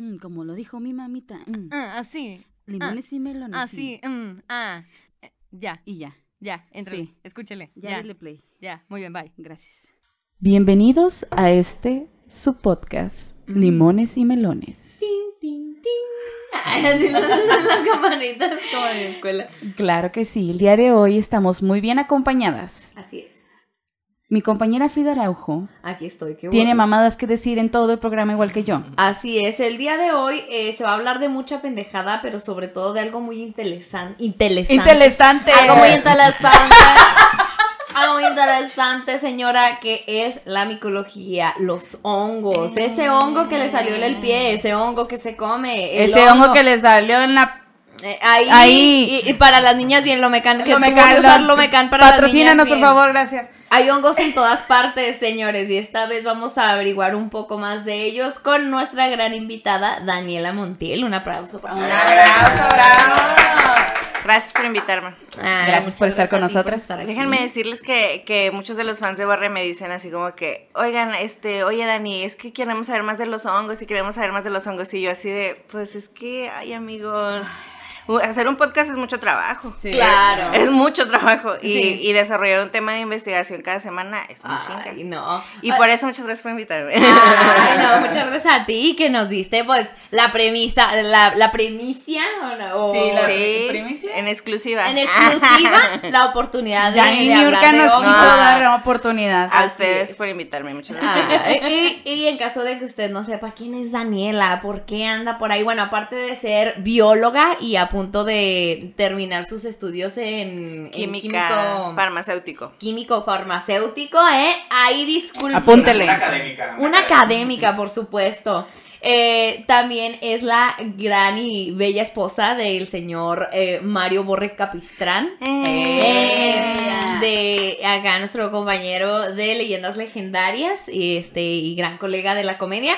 Mm, como lo dijo mi mamita. mm. Ah, así. Limones y melones. Así. mm, ah. Eh, Ya, Y ya. ya, entre. Sí. Escúchele. Ya, Ya, dale play. ya. Muy bien, bye. Gracias. Bienvenidos a este su podcast, Limones y Melones. Así las, las campanitas como en la escuela. Claro que sí, el día de hoy estamos muy bien acompañadas. Así es. Mi compañera Frida Araujo Aquí estoy. Qué tiene bueno. mamadas que decir en todo el programa igual que yo. Así es, el día de hoy eh, se va a hablar de mucha pendejada, pero sobre todo de algo muy interesan- interesante. Interesante. Algo muy interesante. algo muy interesante, señora, que es la micología, los hongos. Ese hongo que le salió en el pie, ese hongo que se come. el Ese hongo que les salió en la... Eh, ahí, Ahí. Y, y para las niñas bien Lomecan, que Lomecan, que usar lo- Lomecan para las niñas Patrocínanos, por bien. favor, gracias. Hay hongos en todas partes, señores, y esta vez vamos a averiguar un poco más de ellos con nuestra gran invitada, Daniela Montiel. Un aplauso para Un abrazo, bravo. Gracias por invitarme. Ah, Gracias por estar con gracias estar aquí. Déjenme decirles que, que muchos de los fans de Borre me dicen así como que, oigan, este, oye Dani, es que queremos saber más de los hongos y queremos saber más de los hongos. Y yo así de, pues es que, ay amigos, hacer un podcast es mucho trabao. Claro. Es mucho trabajo. Y, Sí. y desarrollar un tema de investigación cada semana es muy Ay, chinga. no. Y Ay, por eso muchas gracias por invitarme. Ay, no, muchas gracias a ti que nos diste, pues, la premisa, la, la premicia, ¿o no? O- Sí, la- Sí, primicia? en exclusiva. en exclusiva, la oportunidad de, de hablar de nos quiso No. dar la oportunidad. A Así ustedes es. por invitarme, muchas gracias. Ah, y, y en caso de que usted no sepa quién es Daniela, por qué anda por ahí, bueno, aparte de ser bióloga y a punto de terminar sus estudios en, químico, farmacéutico. químico farmacéutico, ¿eh? Ahí disculpe. Apúntele. Una académica. Una académica, por supuesto. Eh, también es la gran y bella esposa del señor eh, Mario Borre Capistrán. Eh, de acá nuestro compañero de leyendas legendarias este y gran colega de la comedia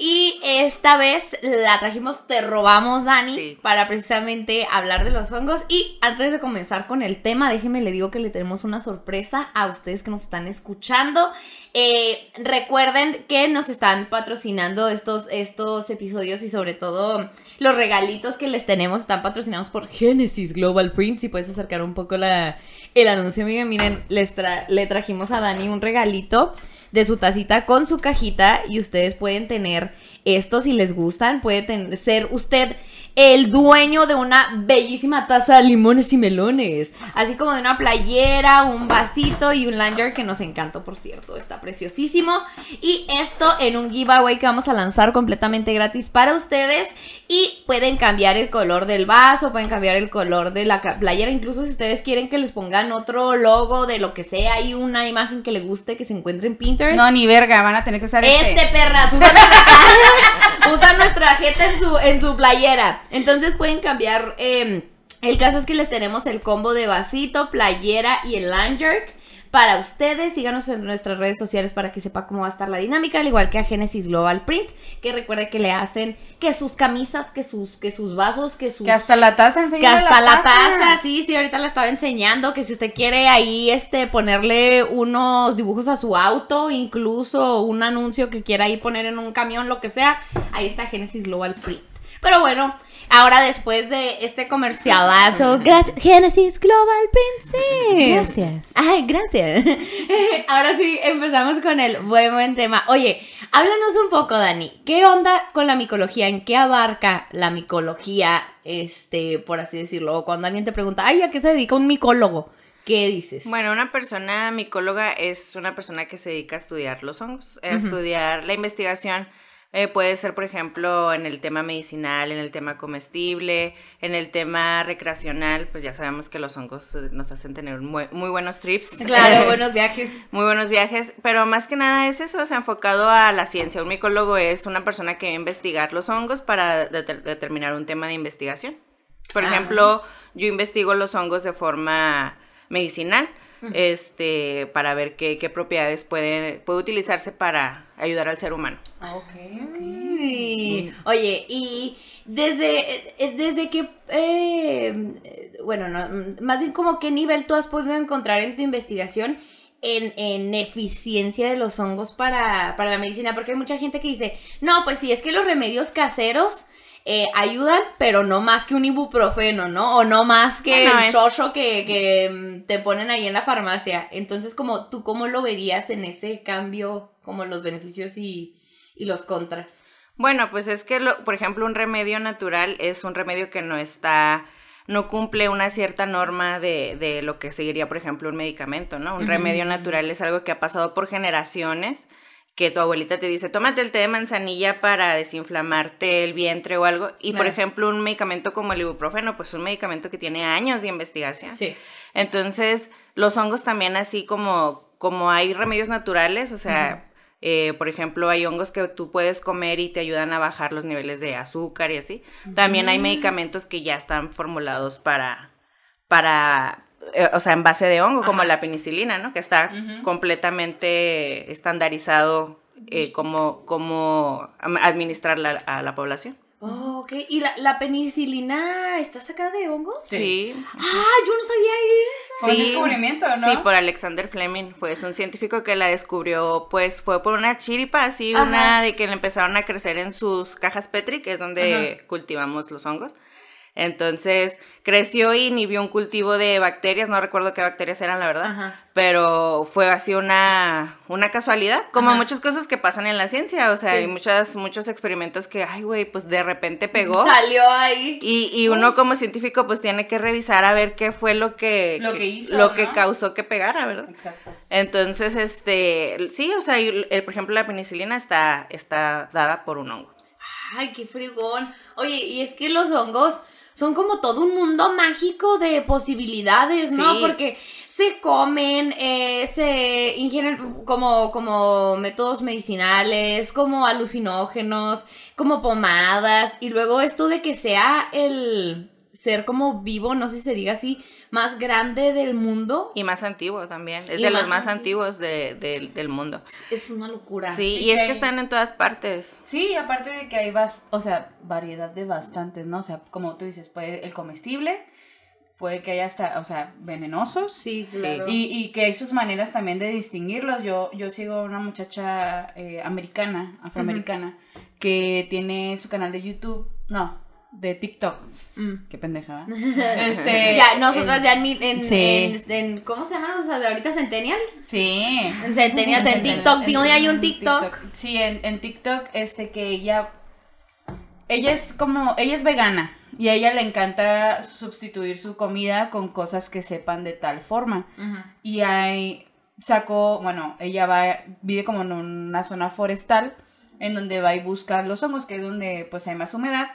y esta vez la trajimos te robamos Dani Sí. para precisamente hablar de los hongos y antes de comenzar con el tema déjenme le digo que le tenemos una sorpresa a ustedes que nos están escuchando Eh, recuerden que nos están patrocinando estos, estos episodios y sobre todo los regalitos que les tenemos están patrocinados por Genesis Global Print. Si puedes acercar un poco la, el anuncio, amiga. Miren, les tra- le trajimos a Dani un regalito de su tacita con su cajita y ustedes pueden tener esto si les gustan. Puede ser usted el dueño de una bellísima taza de limones y melones. Así como de una playera, un vasito y un lanyard que nos encantó, por cierto. Está preciosísimo. Y esto en un giveaway que vamos a lanzar completamente gratis para ustedes. Y pueden cambiar el color del vaso, pueden cambiar el color de la playera. Incluso si ustedes quieren que les pongan otro logo de lo que sea y una imagen que les guste que se encuentre en Pinterest. No, ni verga, van a tener que usar este. Este perras, usan nuestra, usan nuestra jeta en su, en su playera. Entonces pueden cambiar. eh, el caso es que les tenemos el combo de vasito, playera y el lanyard para ustedes. Síganos en nuestras redes sociales para que sepa cómo va a estar la dinámica, al igual que a Genesis Global Print, que recuerde que le hacen que sus camisas, que sus, que sus vasos, que sus Que hasta la taza que hasta la taza, sí, sí, ahorita la estaba enseñando, que si usted quiere ahí este ponerle unos dibujos a su auto, incluso un anuncio que quiera ahí poner en un camión, lo que sea, ahí está Genesis Global Print. Pero bueno, ahora después de este comercialazo, gracias Genesis Global Print, sí. Gracias. Ay, gracias. Ahora sí, empezamos con el buen, buen tema. Oye, háblanos un poco, Dani. ¿Qué onda con la micología? ¿En qué abarca la micología? Este, por así decirlo. O cuando alguien te pregunta, ay, ¿a qué se dedica un micólogo? ¿Qué dices? Bueno, una persona micóloga es una persona que se dedica a estudiar los hongos, a estudiar la investigación. Eh, puede ser, por ejemplo, en el tema medicinal, en el tema comestible, en el tema recreacional, pues ya sabemos que los hongos eh, nos hacen tener muy, muy buenos trips. Claro, buenos viajes. Muy buenos viajes, pero más que nada es eso, es enfocado a la ciencia. Un micólogo es una persona que va a investigar los hongos para deter- determinar un tema de investigación. Por Ah. ejemplo, yo investigo los hongos de forma medicinal, este, para ver qué, qué propiedades puede, puede utilizarse para ayudar al ser humano. Uy. Oye, y desde, eh, desde que, eh, bueno, no, más bien como qué nivel tú has podido encontrar en tu investigación en, en eficiencia de los hongos para, para la medicina, porque hay mucha gente que dice, no, pues sí, es que los remedios caseros eh, ayudan, pero no más que un ibuprofeno, ¿no? O no más que Bueno, el es- que, que mm, te ponen ahí en la farmacia. Entonces, como tú, ¿cómo lo verías en ese cambio, como los beneficios y, y los contras? Bueno, pues es que, lo- por ejemplo, un remedio natural es un remedio que no está, no cumple una cierta norma de, de lo que seguiría, por ejemplo, un medicamento, ¿no? Un remedio natural es algo que ha pasado por generaciones, que tu abuelita te dice, tómate el té de manzanilla para desinflamarte el vientre o algo. Y, por ejemplo, un medicamento como el ibuprofeno, pues un medicamento que tiene años de investigación. Sí. Entonces, los hongos también así como, como hay remedios naturales, o sea, eh, por ejemplo, hay hongos que tú puedes comer y te ayudan a bajar los niveles de azúcar y así. También hay medicamentos que ya están formulados para, para, o sea, en base de hongo, como la penicilina, ¿no? Que está completamente estandarizado eh, como, como am- administrarla a la población. Oh, ok. ¿Y la, la penicilina está sacada de hongos? Sí. Ah, yo no sabía eso. Fue un Sí, descubrimiento, ¿no? Sí, por Alexander Fleming. Fue es un científico que la descubrió, pues fue por una chiripa, así, Ajá. una de que le empezaron a crecer en sus cajas Petri, que es donde cultivamos los hongos. Entonces creció y inhibió un cultivo de bacterias, no recuerdo qué bacterias eran, la verdad, Ajá. pero fue así una, una casualidad, como Ajá. muchas cosas que pasan en la ciencia, o sea, Sí. hay muchas, muchos experimentos que, ay, güey, pues de repente pegó. Salió ahí. Y, y uno como científico pues tiene que revisar a ver qué fue lo que, Lo que hizo, lo que causó que pegara, ¿verdad? Exacto. Entonces, este, sí, o sea, el- por ejemplo, la penicilina está, está dada por un hongo. Ay, qué frigón. Oye, y es que los hongos son como todo un mundo mágico de posibilidades, ¿no? Sí. Porque se comen, eh, se ingieren como, como métodos medicinales, como alucinógenos, como pomadas, y luego esto de que sea el ser como vivo, no sé si se diga así, más grande del mundo, Y más antiguo también, es Y de los más más antiguo. antiguos de- del- del mundo. es una locura. Sí, Y y es que hay- están en todas partes. Sí, aparte de que hay, bas- o sea, variedad de bastantes, ¿no? O sea, como tú dices, puede el comestible, puede que haya hasta, o sea, venenosos. Sí, Sí. claro. Y, y que hay sus maneras también de distinguirlos. Yo, yo sigo a una muchacha eh, americana, afroamericana, que tiene su canal de YouTube, no, de TikTok. Mm. Qué pendeja, ¿verdad? Este, Ya, nosotras eh, ya en, mi- en, sí. en- en- ¿cómo se llaman los de ahorita? ¿Centennials? Sí. En Centennials, en TikTok, ¿dónde hay un TikTok? Sí, en, en TikTok, este que ella, ella es como, ella es vegana y a ella le encanta sustituir su comida con cosas que sepan de tal forma. Y hay, sacó, bueno, ella va, vive como en una zona forestal en donde va y busca los hongos, que es donde pues hay más humedad.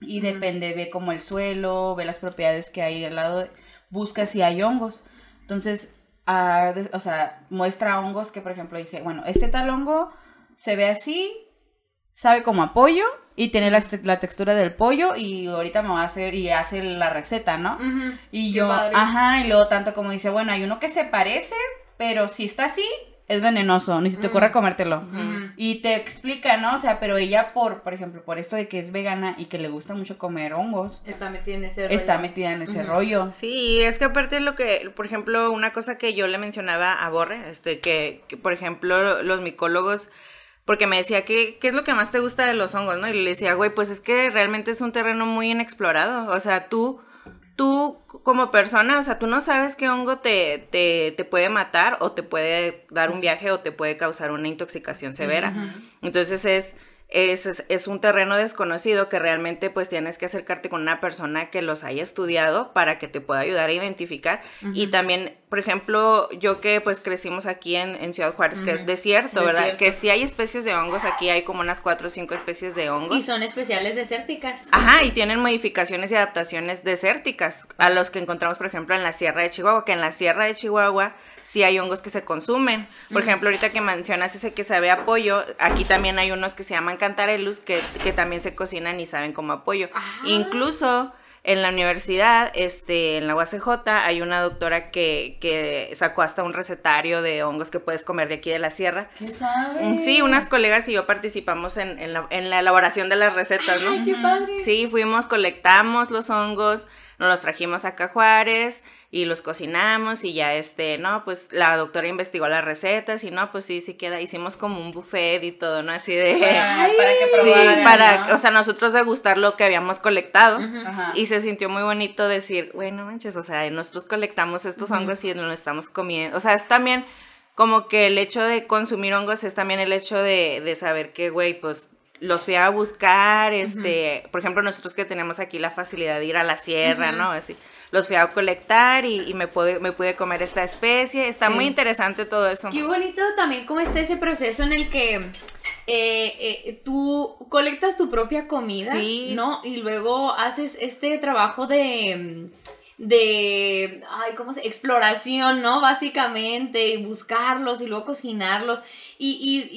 Y depende, ve como el suelo, ve las propiedades que hay al lado, de- busca si hay hongos. Entonces, ah, des- o sea, muestra hongos que, por ejemplo, dice, bueno, este tal hongo se ve así, sabe como a pollo y tiene la, la textura del pollo y ahorita me va a hacer y hace la receta, ¿no? Y yo, ajá, y luego tanto como dice, bueno, hay uno que se parece, pero si está así, es venenoso, ni se te ocurra Mm. comértelo. Y te explica, ¿no? O sea, pero ella por, por ejemplo, por esto de que es vegana y que le gusta mucho comer hongos, Está metida en ese rollo. está metida en ese rollo. Sí, es que aparte de lo que, por ejemplo, una cosa que yo le mencionaba a Borre, este, que, que, por ejemplo, los micólogos, porque me decía, ¿qué, ¿qué es lo que más te gusta de los hongos? ¿no? Y le decía, güey, pues es que realmente es un terreno muy inexplorado. O sea, tú, tú como persona, o sea, tú no sabes qué hongo te, te, te puede matar o te puede dar un viaje o te puede causar una intoxicación severa. Entonces es, es, es, es un terreno desconocido que realmente pues tienes que acercarte con una persona que los haya estudiado para que te pueda ayudar a identificar. Y también, por ejemplo, yo que pues crecimos aquí en, en Ciudad Juárez, que es desierto, ¿verdad? Desierto. Que sí hay especies de hongos, aquí hay como unas cuatro o cinco especies de hongos. Y son especiales desérticas. Ajá, y tienen modificaciones y adaptaciones desérticas a los que encontramos, por ejemplo, en la Sierra de Chihuahua, que en la Sierra de Chihuahua sí hay hongos que se consumen. Por ejemplo, ahorita que mencionas ese que sabe a pollo, aquí también hay unos que se llaman cantarelus que, que también se cocinan y saben como apoyo. Ah. Incluso en la universidad, este, en la UACJ, hay una doctora que, que sacó hasta un recetario de hongos que puedes comer de aquí de la sierra. ¡Qué suave! Mm, Sí, unas colegas y yo participamos en, en la, en la elaboración de las recetas, ¿no? Ay, qué padre. Sí, fuimos, colectamos los hongos, nos los trajimos acá a Juárez y los cocinamos y ya este, no, pues la doctora investigó las recetas y no, pues sí, sí queda, hicimos como un buffet y todo, ¿no? Así de... Para, para que Sí, probaran, para, ¿no? o sea, nosotros degustar lo que habíamos colectado. Ajá. Y se sintió muy bonito decir, bueno, manches, o sea, nosotros colectamos estos hongos y nos los estamos comiendo. O sea, es también como que el hecho de consumir hongos es también el hecho de, de saber que, güey, pues los fui a buscar, este, por ejemplo, nosotros que tenemos aquí la facilidad de ir a la sierra, ¿no? Así, los fui a colectar y, y me, pude, me pude comer esta especie. Está Sí. muy interesante todo eso. Qué bonito también cómo está ese proceso en el que eh, eh, tú colectas tu propia comida, Sí. ¿no? Y luego haces este trabajo de de ay, ¿cómo se? exploración, ¿no? Básicamente, y buscarlos y luego cocinarlos. Y, y-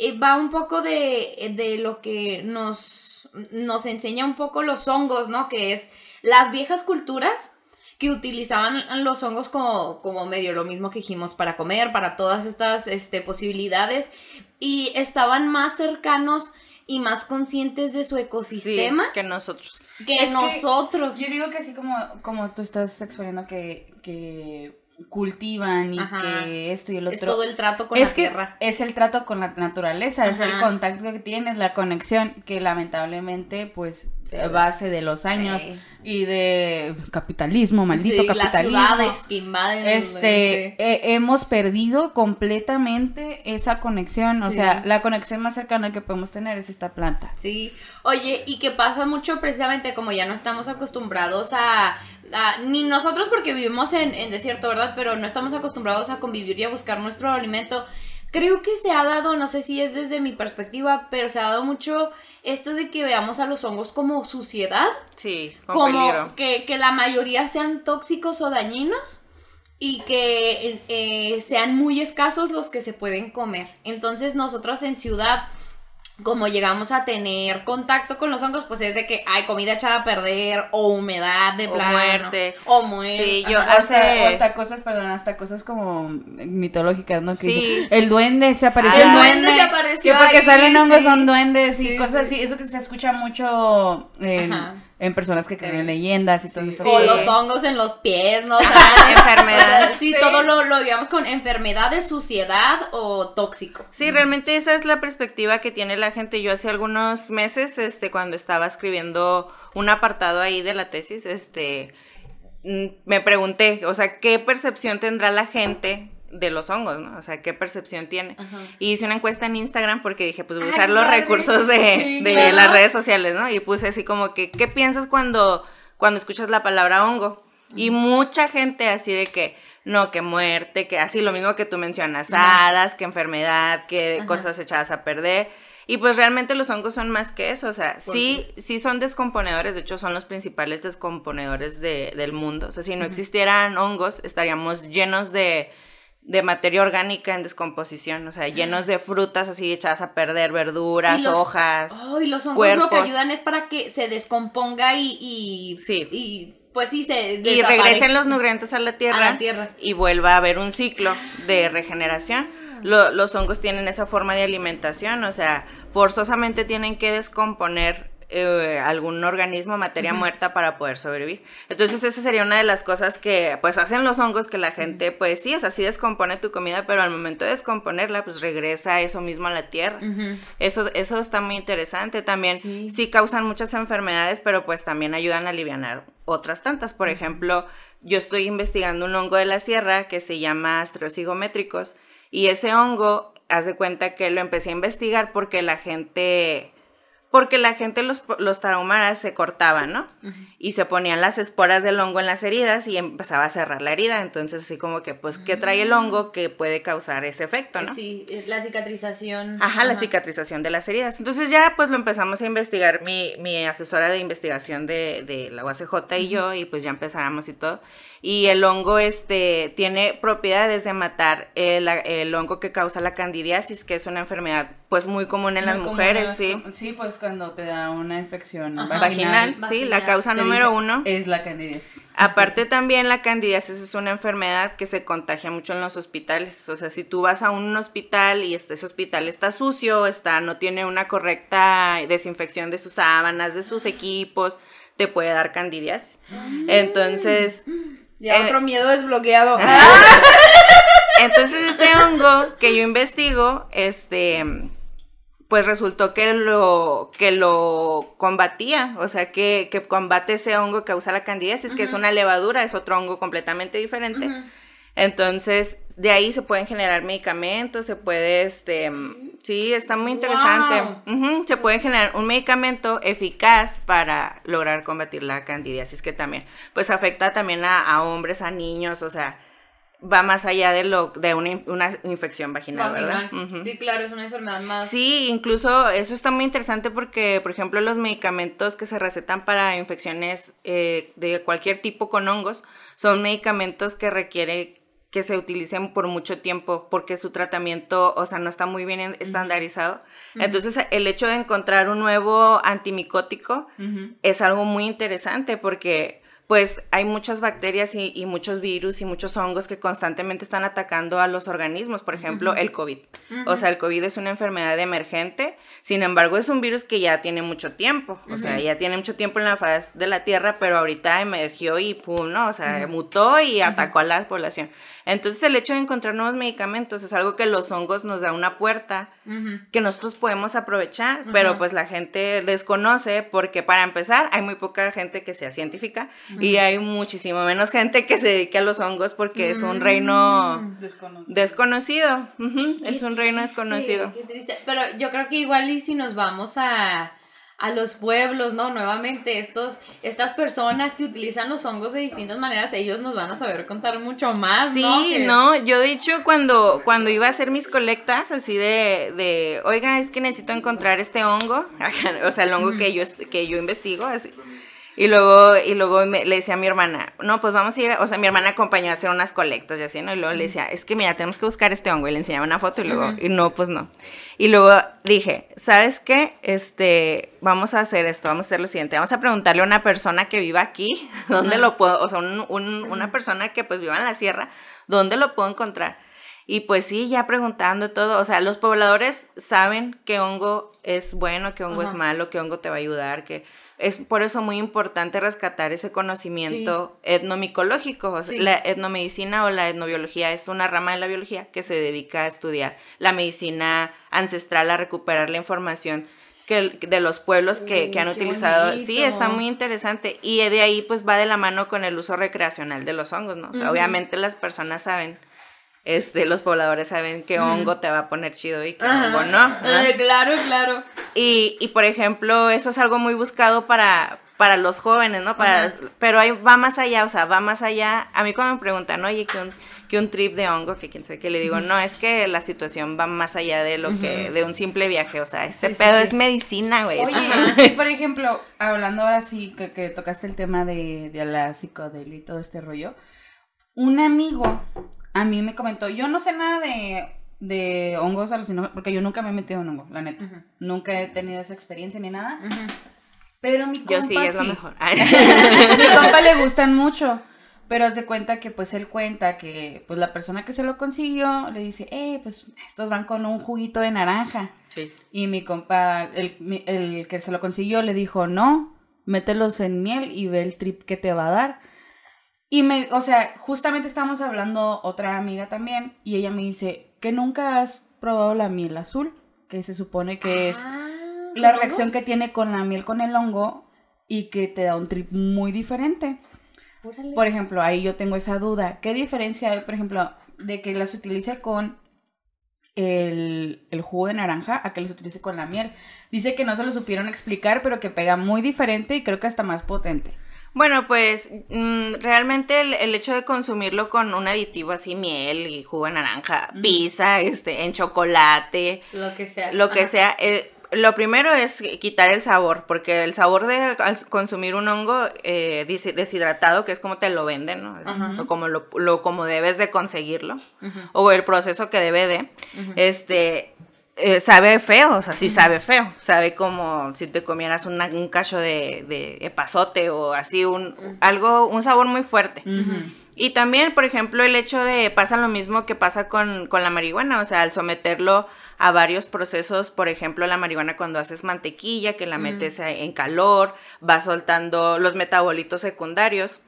y, eh, va un poco de, de lo que nos, nos enseña un poco los hongos, ¿no? Que es las viejas culturas que utilizaban los hongos como, como medio lo mismo que dijimos para comer, para todas estas este, posibilidades y estaban más cercanos y más conscientes de su Sí, ecosistema que nosotros. que Es que nosotros. Yo digo que así como, como tú estás exponiendo que, que cultivan y Ajá. que esto y el otro. es todo el trato con es la que tierra. es el trato con la naturaleza, es el contacto que tienes, la conexión que lamentablemente pues Sí. base de los años Sí. y de capitalismo, maldito Sí, las capitalismo. ciudades que invaden. Este, he- hemos perdido completamente esa conexión, o sea, la conexión más cercana que podemos tener es esta planta. Sí, oye, y que pasa mucho precisamente como ya no estamos acostumbrados a, ni nosotros porque vivimos en, en desierto, ¿verdad? Pero no estamos acostumbrados a convivir y a buscar nuestro alimento. Creo que se ha dado, no sé si es desde mi perspectiva, pero se ha dado mucho esto de que veamos a los hongos como suciedad, Sí, con como que, que la mayoría sean tóxicos o dañinos y que eh, sean muy escasos los que se pueden comer. Entonces nosotros en ciudad, como llegamos a tener contacto con los hongos, pues es de que hay comida echada a perder o humedad de O plano, muerte. o muerte. Sí, yo Ajá, o hasta, hace... o hasta cosas, perdón, hasta cosas como mitológicas, ¿no? Que Sí. dice, el duende se apareció. Ah. El duende se apareció Que porque ahí, salen hongos sí. son duendes y Sí, cosas sí. así. Eso que se escucha mucho en, Ajá. En personas que creen Sí. en leyendas y todo Sí, eso. O los hongos en los pies, ¿no? O sea, Enfermedad. Sí, Sí. todo lo, lo digamos con enfermedades, suciedad o tóxico. Sí, realmente esa es la perspectiva que tiene la gente. Yo hace algunos meses, este, cuando estaba escribiendo un apartado ahí de la tesis, este, mm, me pregunté, o sea, ¿qué percepción tendrá la gente de los hongos, no? O sea, ¿qué percepción tiene? Ajá. Y hice una encuesta en Instagram porque dije, pues voy a Ay, usar los recursos de, Sí, de claro. las redes sociales, ¿no? Y puse así como que, ¿qué piensas cuando, cuando escuchas la palabra hongo? Y mucha gente así de que, no, que muerte, que así lo mismo que tú mencionas, Ajá. hadas, que enfermedad, que cosas echadas a perder. Y pues realmente los hongos son más que eso, o sea, sí, sí son descomponedores, de hecho son los principales descomponedores de- del mundo. O sea, si no existieran hongos, estaríamos llenos de, de materia orgánica en descomposición, o sea, llenos de frutas así echadas a perder, verduras, los- hojas. Oh, y los hongos lo que cuerpos. ayudan es para que se descomponga y, y, Sí. y pues sí, se y regresen los nutrientes a la tierra, a la tierra. y vuelva a haber un ciclo de regeneración. Lo- los hongos tienen esa forma de alimentación, o sea, forzosamente tienen que descomponer eh, algún organismo, materia muerta para poder sobrevivir. Entonces esa sería una de las cosas que pues hacen los hongos que la gente pues sí, o sea, sí descompone tu comida, pero al momento de descomponerla pues regresa eso mismo a la tierra. Eso, eso está muy interesante. También Sí. sí. causan muchas enfermedades, pero pues también ayudan a aliviar otras tantas. Por ejemplo, yo estoy investigando un hongo de la sierra que se llama astrocigométricos y ese hongo, haz de cuenta que lo empecé a investigar porque la gente, porque la gente los, los tarahumaras se cortaban, ¿no? Y se ponían las esporas del hongo en las heridas y empezaba a cerrar la herida. Entonces así como que, pues, ¿qué trae el hongo que puede causar ese efecto, no? Sí, eh, la cicatrización. Ajá, la cicatrización de las heridas. Entonces ya pues lo empezamos a investigar, mi, mi asesora de investigación de, de la UACJ y yo, y pues ya empezamos y todo. Y el hongo este, tiene propiedades de matar el, el hongo que causa la candidiasis, que es una enfermedad pues muy común en las común mujeres, en las sí. Sí, pues cuando te da una infección vaginal. Vaginal, sí, la causa número uno. Es la candidiasis. Aparte también la candidiasis es una enfermedad que se contagia mucho en los hospitales. O sea, si tú vas a un hospital y este, ese hospital está sucio, está, no tiene una correcta desinfección de sus sábanas, de sus equipos, te puede dar candidiasis. Entonces, Ya Eh, otro miedo desbloqueado. entonces este hongo que yo investigo, este, pues resultó que lo, que lo combatía, o sea, que, que combate ese hongo que causa la candidiasis, que es una levadura, es otro hongo completamente diferente. Entonces, de ahí se pueden generar medicamentos, se puede, este, sí, está muy interesante. Se puede generar un medicamento eficaz para lograr combatir la candidiasis, que también, pues afecta también a, a hombres, a niños, o sea, va más allá de lo de una, in- una infección vaginal, ¿verdad? Sí, claro, es una enfermedad más. Sí, incluso eso está muy interesante porque, por ejemplo, los medicamentos que se recetan para infecciones eh, de cualquier tipo con hongos son medicamentos que requiere que se utilicen por mucho tiempo porque su tratamiento, o sea, no está muy bien en- estandarizado. Entonces, el hecho de encontrar un nuevo antimicótico es algo muy interesante porque pues hay muchas bacterias y, y muchos virus y muchos hongos que constantemente están atacando a los organismos, por ejemplo, el COVID. O sea, el COVID es una enfermedad emergente, sin embargo, es un virus que ya tiene mucho tiempo, o sea, ya tiene mucho tiempo en la faz de la Tierra, pero ahorita emergió y pum, ¿no? O sea, mutó y atacó a la población. Entonces, el hecho de encontrar nuevos medicamentos es algo que los hongos nos da una puerta que nosotros podemos aprovechar, pero pues la gente desconoce porque para empezar hay muy poca gente que sea científica y hay muchísimo menos gente que se dedique a los hongos porque es un reino Desconocido. desconocido, es un reino desconocido. qué triste. Pero yo creo que igual y si nos vamos a, a los pueblos, ¿no? Nuevamente, estos, estas personas que utilizan los hongos de distintas maneras, ellos nos van a saber contar mucho más, Sí, ¿no? No, yo de hecho cuando, cuando iba a hacer mis colectas así de, de, oiga, es que necesito encontrar este hongo, o sea, el hongo que yo, que yo investigo, así. Y luego, y luego me- le decía a mi hermana, no, pues vamos a ir, o sea, mi hermana acompañó a hacer unas colectas y así, ¿no? Y luego le decía, es que mira, tenemos que buscar este hongo. Y le enseñaba una foto y luego, y no, pues no. Y luego dije, ¿sabes qué? Este, vamos a hacer esto, vamos a hacer lo siguiente, vamos a preguntarle a una persona que viva aquí, ¿dónde lo puedo, o sea, un- un- una persona que pues viva en la sierra, ¿dónde lo puedo encontrar? Y pues sí, ya preguntando todo, o sea, los pobladores saben qué hongo es bueno, qué hongo es malo, qué hongo te va a ayudar, que es por eso muy importante rescatar ese conocimiento etnomicológico. O sea, Sí. La etnomedicina o la etnobiología es una rama de la biología que se dedica a estudiar la medicina ancestral, a recuperar la información que, de los pueblos que, que han utilizado. Sí, está muy interesante. Y de ahí pues va de la mano con el uso recreacional de los hongos, ¿no? O sea, obviamente las personas saben, este, los pobladores saben qué hongo te va a poner chido y qué hongo no. Eh, claro, claro. Y, y, por ejemplo, eso es algo muy buscado para, para los jóvenes, ¿no? Para, Ajá. pero ahí va más allá, o sea, va más allá. A mí cuando me preguntan, oye, que un, que un trip de hongo, que quién sabe qué, le digo, no, es que la situación va más allá de lo que, de un simple viaje, o sea, este Sí, pedo sí. es medicina, güey. Oye, y por ejemplo, hablando ahora sí que, que tocaste el tema de, de la psicodelia y todo este rollo, un amigo a mí me comentó, yo no sé nada de, de hongos alucinógenos, porque yo nunca me he metido en hongo, la neta. Nunca he tenido esa experiencia ni nada. Pero mi compa Yo sí, es lo mejor. mi compa le gustan mucho. Pero haz de cuenta que pues él cuenta que pues la persona que se lo consiguió le dice, eh, pues estos van con un juguito de naranja. sí. Y mi compa, el, mi- el que se lo consiguió, le dijo, no, mételos en miel y ve el trip que te va a dar. Y me, o sea, justamente estábamos hablando otra amiga también, y ella me dice, que nunca has probado la miel azul, que se supone que es Ah, la ¿con reacción que tiene con la miel con el hongo y que te da un trip muy diferente. Órale. Por ejemplo, ahí yo tengo esa duda. ¿Qué diferencia hay, por ejemplo, de que las utilice con el, el jugo de naranja a que los utilice con la miel? Dice que no se lo supieron explicar, pero que pega muy diferente y creo que hasta más potente. Bueno, pues mm, realmente el, el hecho de consumirlo con un aditivo así, miel y jugo de naranja, pizza, este, en chocolate, Lo que sea. lo que Ajá. sea, eh, lo primero es quitar el sabor, porque el sabor de al consumir un hongo eh, deshidratado, que es como te lo venden, ¿no? Ajá. O como lo, lo- como debes de conseguirlo, o el proceso que debe de, este, eh, sabe feo, o sea, sí sabe feo. Sabe como si te comieras una- un cacho de, de epazote o así, un, algo, un sabor muy fuerte. Y también, por ejemplo, el hecho de, pasa lo mismo que pasa con, con la marihuana, o sea, al someterlo a varios procesos, por ejemplo, la marihuana cuando haces mantequilla, que la metes en calor, va soltando los metabolitos secundarios,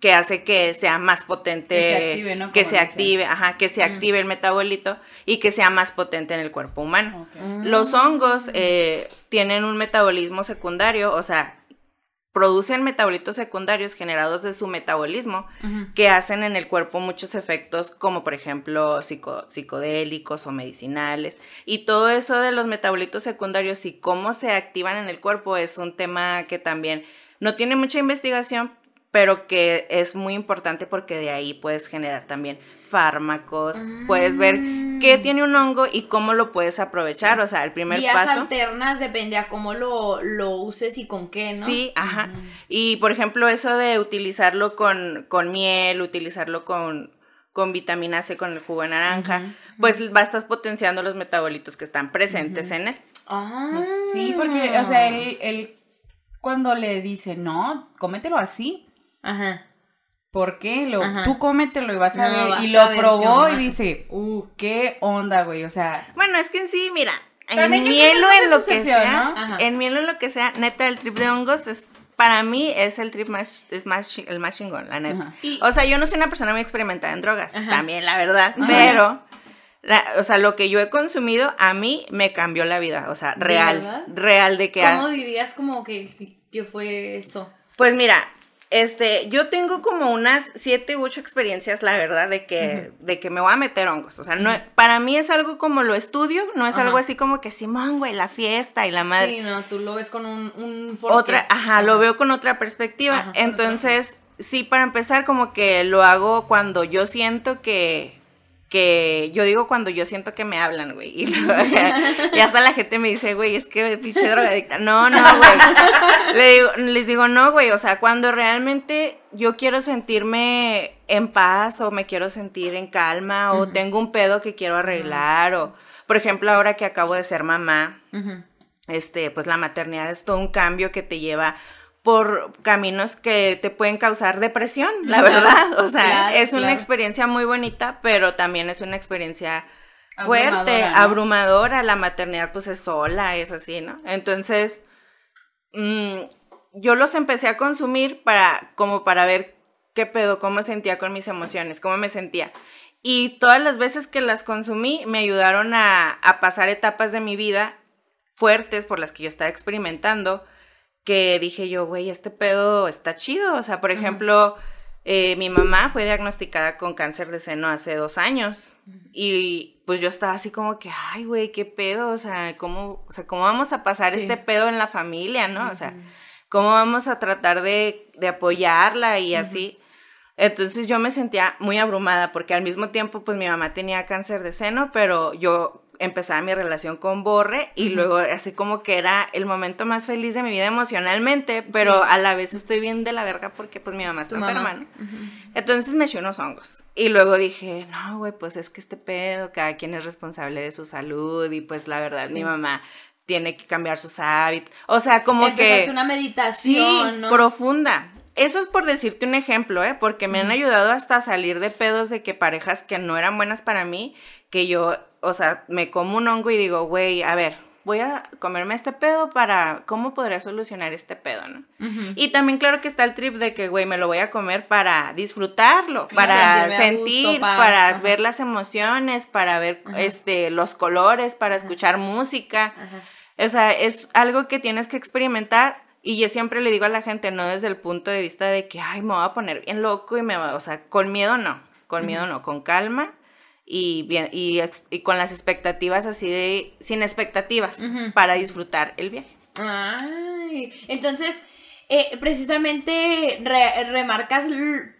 que hace que sea más potente, Que se active, ¿no? que se dicen. active, ajá, que se active el metabolito y que sea más potente en el cuerpo humano. Ok. Los hongos eh, tienen un metabolismo secundario, o sea, producen metabolitos secundarios generados de su metabolismo que hacen en el cuerpo muchos efectos como por ejemplo psico- psicodélicos o medicinales y todo eso de los metabolitos secundarios y cómo se activan en el cuerpo es un tema que también no tiene mucha investigación pero que es muy importante porque de ahí puedes generar también fármacos, puedes ver qué tiene un hongo y cómo lo puedes aprovechar, o sea, el primer Vías paso. alternas depende a cómo lo, lo uses y con qué, ¿no? Sí, ajá. Y por ejemplo, eso de utilizarlo con, con miel, utilizarlo con, con vitamina C, con el jugo de naranja, pues va, estás potenciando los metabolitos que están presentes en él. Ah. Sí, porque, o sea, él, él cuando le dice, no, cómetelo así. Ajá. ¿Por qué? Lo, Ajá. tú cómetelo y vas a No, ver. vas y lo probó y dice, uh, qué onda, güey. O sea, Bueno, es que en sí, mira, en También yo creo miel que o es en lo que sea, ¿no? En miel o en lo que sea, neta, el trip de hongos es, para mí, es el trip más, es más, el más chingón, la neta. Y- O sea, yo no soy una persona muy experimentada en drogas, Ajá. también, la verdad, pero... la- o sea, lo que yo he consumido a mí me cambió la vida, o sea, ¿De real, real de que... ¿Cómo dirías como que, que fue eso? Pues mira, este, yo tengo como unas siete u ocho experiencias, la verdad, de que, de que me voy a meter hongos. O sea, no, para mí es algo como lo estudio, no es algo así como que Simón, güey, la fiesta y la madre. Sí, no, tú lo ves con un, un otra, ajá, lo veo con otra perspectiva. Entonces, sí, para empezar, como que lo hago cuando yo siento que, que yo digo cuando yo siento que me hablan, güey. Y, hasta la gente me dice, güey, es que pinche drogadicta. No, no, güey. Le digo- les digo, no, güey. O sea, cuando realmente yo quiero sentirme en paz o me quiero sentir en calma o tengo un pedo que quiero arreglar o, por ejemplo, ahora que acabo de ser mamá, este, pues la maternidad es todo un cambio que te lleva por caminos que te pueden causar depresión, la verdad. O sea, claro, es una claro. experiencia muy bonita, pero también es una experiencia fuerte, Abrumadora, ¿no? abrumadora. La maternidad, pues es sola, es así, ¿no? Entonces, mm, yo los empecé a consumir para, como para ver qué pedo, cómo sentía con mis emociones, cómo me sentía. Y todas las veces que las consumí me ayudaron a, a pasar etapas de mi vida fuertes por las que yo estaba experimentando, que dije yo, güey, este pedo está chido. O sea, por ejemplo, eh, mi mamá fue diagnosticada con cáncer de seno hace dos años y pues yo estaba así como que, ay, güey, qué pedo, o sea, ¿cómo, o sea, ¿cómo vamos a pasar Sí. este pedo en la familia, no? O sea, ¿cómo vamos a tratar de, de apoyarla y así? Entonces yo me sentía muy abrumada porque al mismo tiempo pues mi mamá tenía cáncer de seno, pero yo empezaba mi relación con Borre y luego así como que era el momento más feliz de mi vida emocionalmente, pero Sí. a la vez estoy bien de la verga porque pues mi mamá está enferma. ¿no? Entonces me eché unos hongos. Y luego dije, no, güey, pues es que este pedo, cada quien es responsable de su salud y pues la verdad mi mamá tiene que cambiar sus hábitos. O sea, como Empezaste que... una Sí, meditación, ¿no? profunda. Eso es por decirte un ejemplo, ¿eh? Porque me han ayudado hasta a salir de pedos de que parejas que no eran buenas para mí, que yo, o sea, me como un hongo y digo, güey, a ver, voy a comerme este pedo para, ¿cómo podría solucionar este pedo, no? Ujú. Y también claro que está el trip de que, güey, me lo voy a comer para disfrutarlo, para sentirme a gusto, sentir, para ver las emociones, para ver Ajá. este los colores, para escuchar música. Ajá. O sea, es algo que tienes que experimentar y yo siempre le digo a la gente, no desde el punto de vista de que, ay, me voy a poner bien loco y me va, o sea, con miedo no, con miedo no, con calma y, bien, y, con las expectativas así de, sin expectativas, para disfrutar el viaje. Ay, entonces, eh, precisamente re- remarcas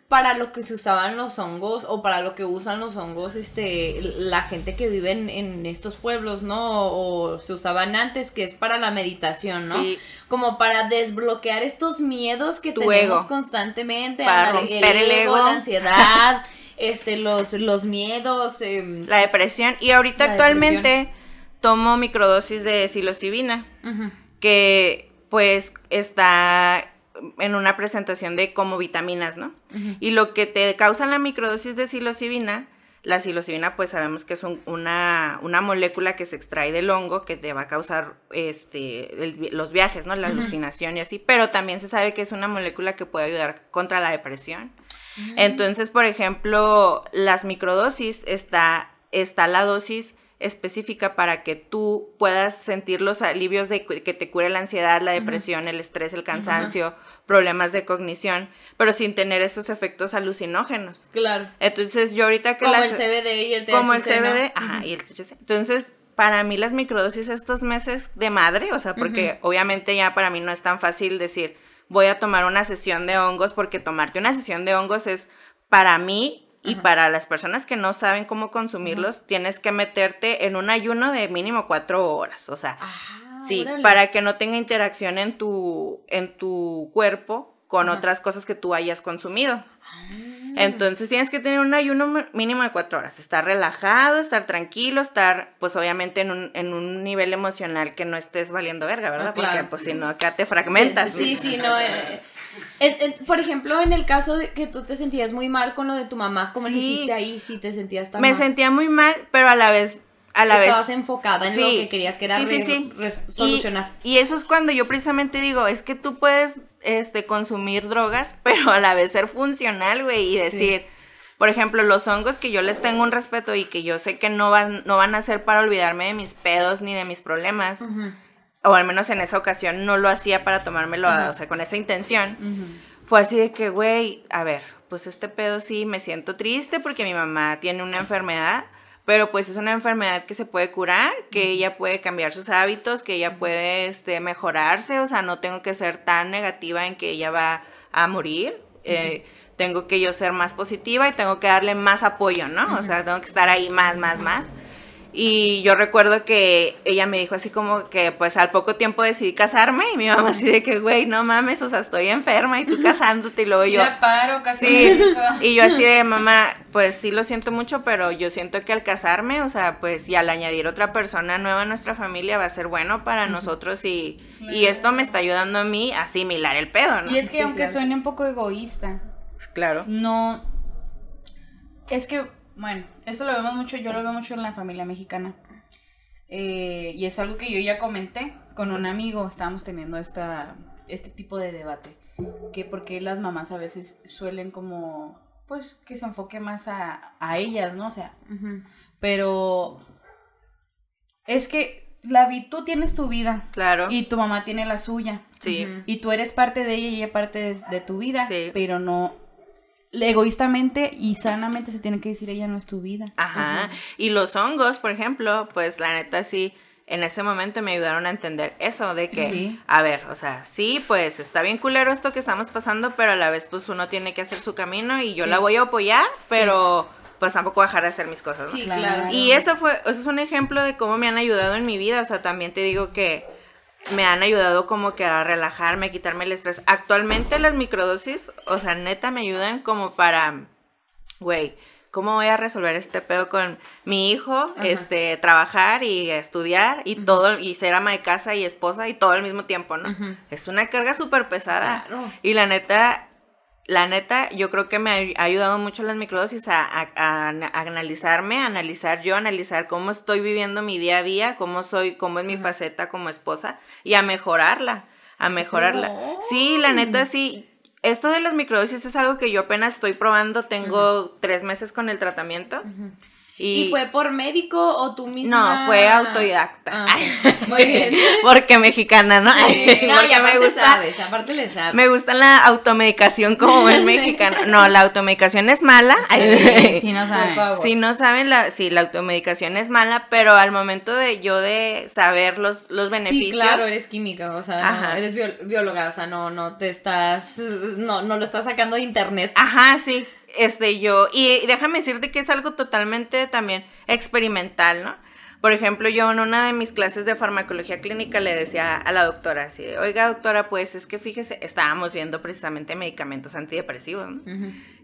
para lo que se usaban los hongos o para lo que usan los hongos este, la gente que vive en, en estos pueblos, ¿no? O se usaban antes, que es para la meditación, ¿no? Sí. Como para desbloquear estos miedos que Tu tenemos ego. constantemente, Para ándale, romper el ego. la ansiedad, este, los, los miedos. em, La depresión. Y ahorita actualmente tomo microdosis de psilocibina, que pues está en una presentación de como vitaminas, ¿no? Y lo que te causa la microdosis de psilocibina, la psilocibina pues sabemos que es un- una, una molécula que se extrae del hongo que te va a causar este, el los viajes, ¿no? La Ujú. alucinación y así, pero también se sabe que es una molécula que puede ayudar contra la depresión. Entonces, por ejemplo, las microdosis está, está la dosis específica para que tú puedas sentir los alivios de que te cure la ansiedad, la depresión, el estrés, el cansancio, problemas de cognición, pero sin tener esos efectos alucinógenos. Claro. Entonces, yo ahorita que Como las el CBD y el THC, como el ¿no? CBD, ajá, y el THC. Entonces, para mí las microdosis estos meses de madre, o sea, porque obviamente ya para mí no es tan fácil decir, voy a tomar una sesión de hongos, porque tomarte una sesión de hongos es para mí y para las personas que no saben cómo consumirlos, tienes que meterte en un ayuno de mínimo cuatro horas, o sea, Ah, sí, órale. para que no tenga interacción en tu, en tu cuerpo con Ajá. otras cosas que tú hayas consumido. Ah. Entonces tienes que tener un ayuno mínimo de cuatro horas, estar relajado, estar tranquilo, estar pues obviamente en un, en un nivel emocional que no estés valiendo verga, ¿verdad? Ah, claro. Porque pues si no acá te fragmentas. Sí, sí, no. eh, eh, por ejemplo, en el caso de que tú te sentías muy mal con lo de tu mamá, ¿cómo Sí. hiciste ahí? Si te sentías tan Me mal. sentía muy mal, pero a la vez, a la Estabas vez... enfocada en lo que querías, que era sí, sí, re- sí. re- Y- solucionar. Y, eso es cuando yo precisamente digo, es que tú puedes este, consumir drogas, pero a la vez ser funcional, güey, y decir, por ejemplo, los hongos que yo les tengo un respeto y que yo sé que no van, no van a ser para olvidarme de mis pedos ni de mis problemas, o al menos en esa ocasión no lo hacía para tomármelo, a- o sea, con esa intención, fue así de que, güey, a ver, pues este pedo sí me siento triste porque mi mamá tiene una enfermedad, pero pues es una enfermedad que se puede curar, que ella puede cambiar sus hábitos, que ella puede este, mejorarse, o sea, no tengo que ser tan negativa en que ella va a morir. eh, tengo que yo ser más positiva y tengo que darle más apoyo, ¿no? O sea, tengo que estar ahí más, más, más. Y yo recuerdo que ella me dijo así como que pues al poco tiempo decidí casarme y mi mamá así de que, güey, no mames, o sea, estoy enferma y tú casándote y luego yo... Ya paro, casi Sí, y yo así de mamá, pues sí lo siento mucho, pero yo siento que al casarme, o sea, pues y al añadir otra persona nueva a nuestra familia va a ser bueno para nosotros y, y esto me está ayudando a mí a asimilar el pedo, ¿no? Y es que Sí, aunque claro. suene un poco egoísta, Claro. no. Es que, bueno, esto lo vemos mucho, yo lo veo mucho en la familia mexicana. Eh, y es algo que yo ya comenté con un amigo, estábamos teniendo esta, este tipo de debate. Que porque las mamás a veces suelen como, pues, que se enfoque más a, a ellas, ¿no? O sea, pero es que la vi, tú tienes tu vida Claro. y tu mamá tiene la suya. sí. Y tú eres parte de ella y ella parte de, de tu vida, Sí. pero no egoístamente y sanamente se tiene que decir ella no es tu vida. Ajá. Y los hongos, por ejemplo, pues la neta sí, en ese momento me ayudaron a entender eso, de que, Sí. a ver, o sea, sí, pues está bien culero esto que estamos pasando, pero a la vez pues uno tiene que hacer su camino y yo Sí. la voy a apoyar, pero pues tampoco dejar de hacer mis cosas, ¿no? Sí, Claro. claro. Y eso fue, eso es un ejemplo de cómo me han ayudado en mi vida, o sea, también te digo que me han ayudado como que a relajarme, a quitarme el estrés. Actualmente las microdosis, o sea, neta me ayudan como para, güey, ¿cómo voy a resolver este pedo con mi hijo? Ajá. Este, trabajar y estudiar y todo, y ser ama de casa y esposa y todo al mismo tiempo, ¿no? Es una carga súper pesada. Claro. Y la neta, la neta, yo creo que me ha ayudado mucho las microdosis a, a- a ana- a analizarme, a analizar yo, a analizar cómo estoy viviendo mi día a día, cómo soy, cómo es mi faceta como esposa y a mejorarla, a mejorarla. Oh. Sí, la neta, sí. Esto de las microdosis es algo que yo apenas estoy probando, tengo tres meses con el tratamiento. Y, ¿Y fue por médico o tú misma? No, fue autodidacta. Ah. Muy bien. Porque mexicana, ¿no? Sí, no, y aparte me gusta, sabes, aparte le sabes. Me gusta la automedicación como buen mexicano. No, la automedicación es mala. Sí, no Por saben. favor. Si no saben, la, sí, la automedicación es mala, pero al momento de yo de saber los, los beneficios. Sí, claro, eres química, o sea, no, eres bióloga, o sea, no, no te estás, no, no lo estás sacando de internet. Ajá, sí. Este, yo, y déjame decirte que es algo totalmente también experimental, ¿no? Por ejemplo, yo en una de mis clases de farmacología clínica le decía a la doctora así, de, oiga doctora, pues es que fíjese, estábamos viendo precisamente medicamentos antidepresivos, ¿no?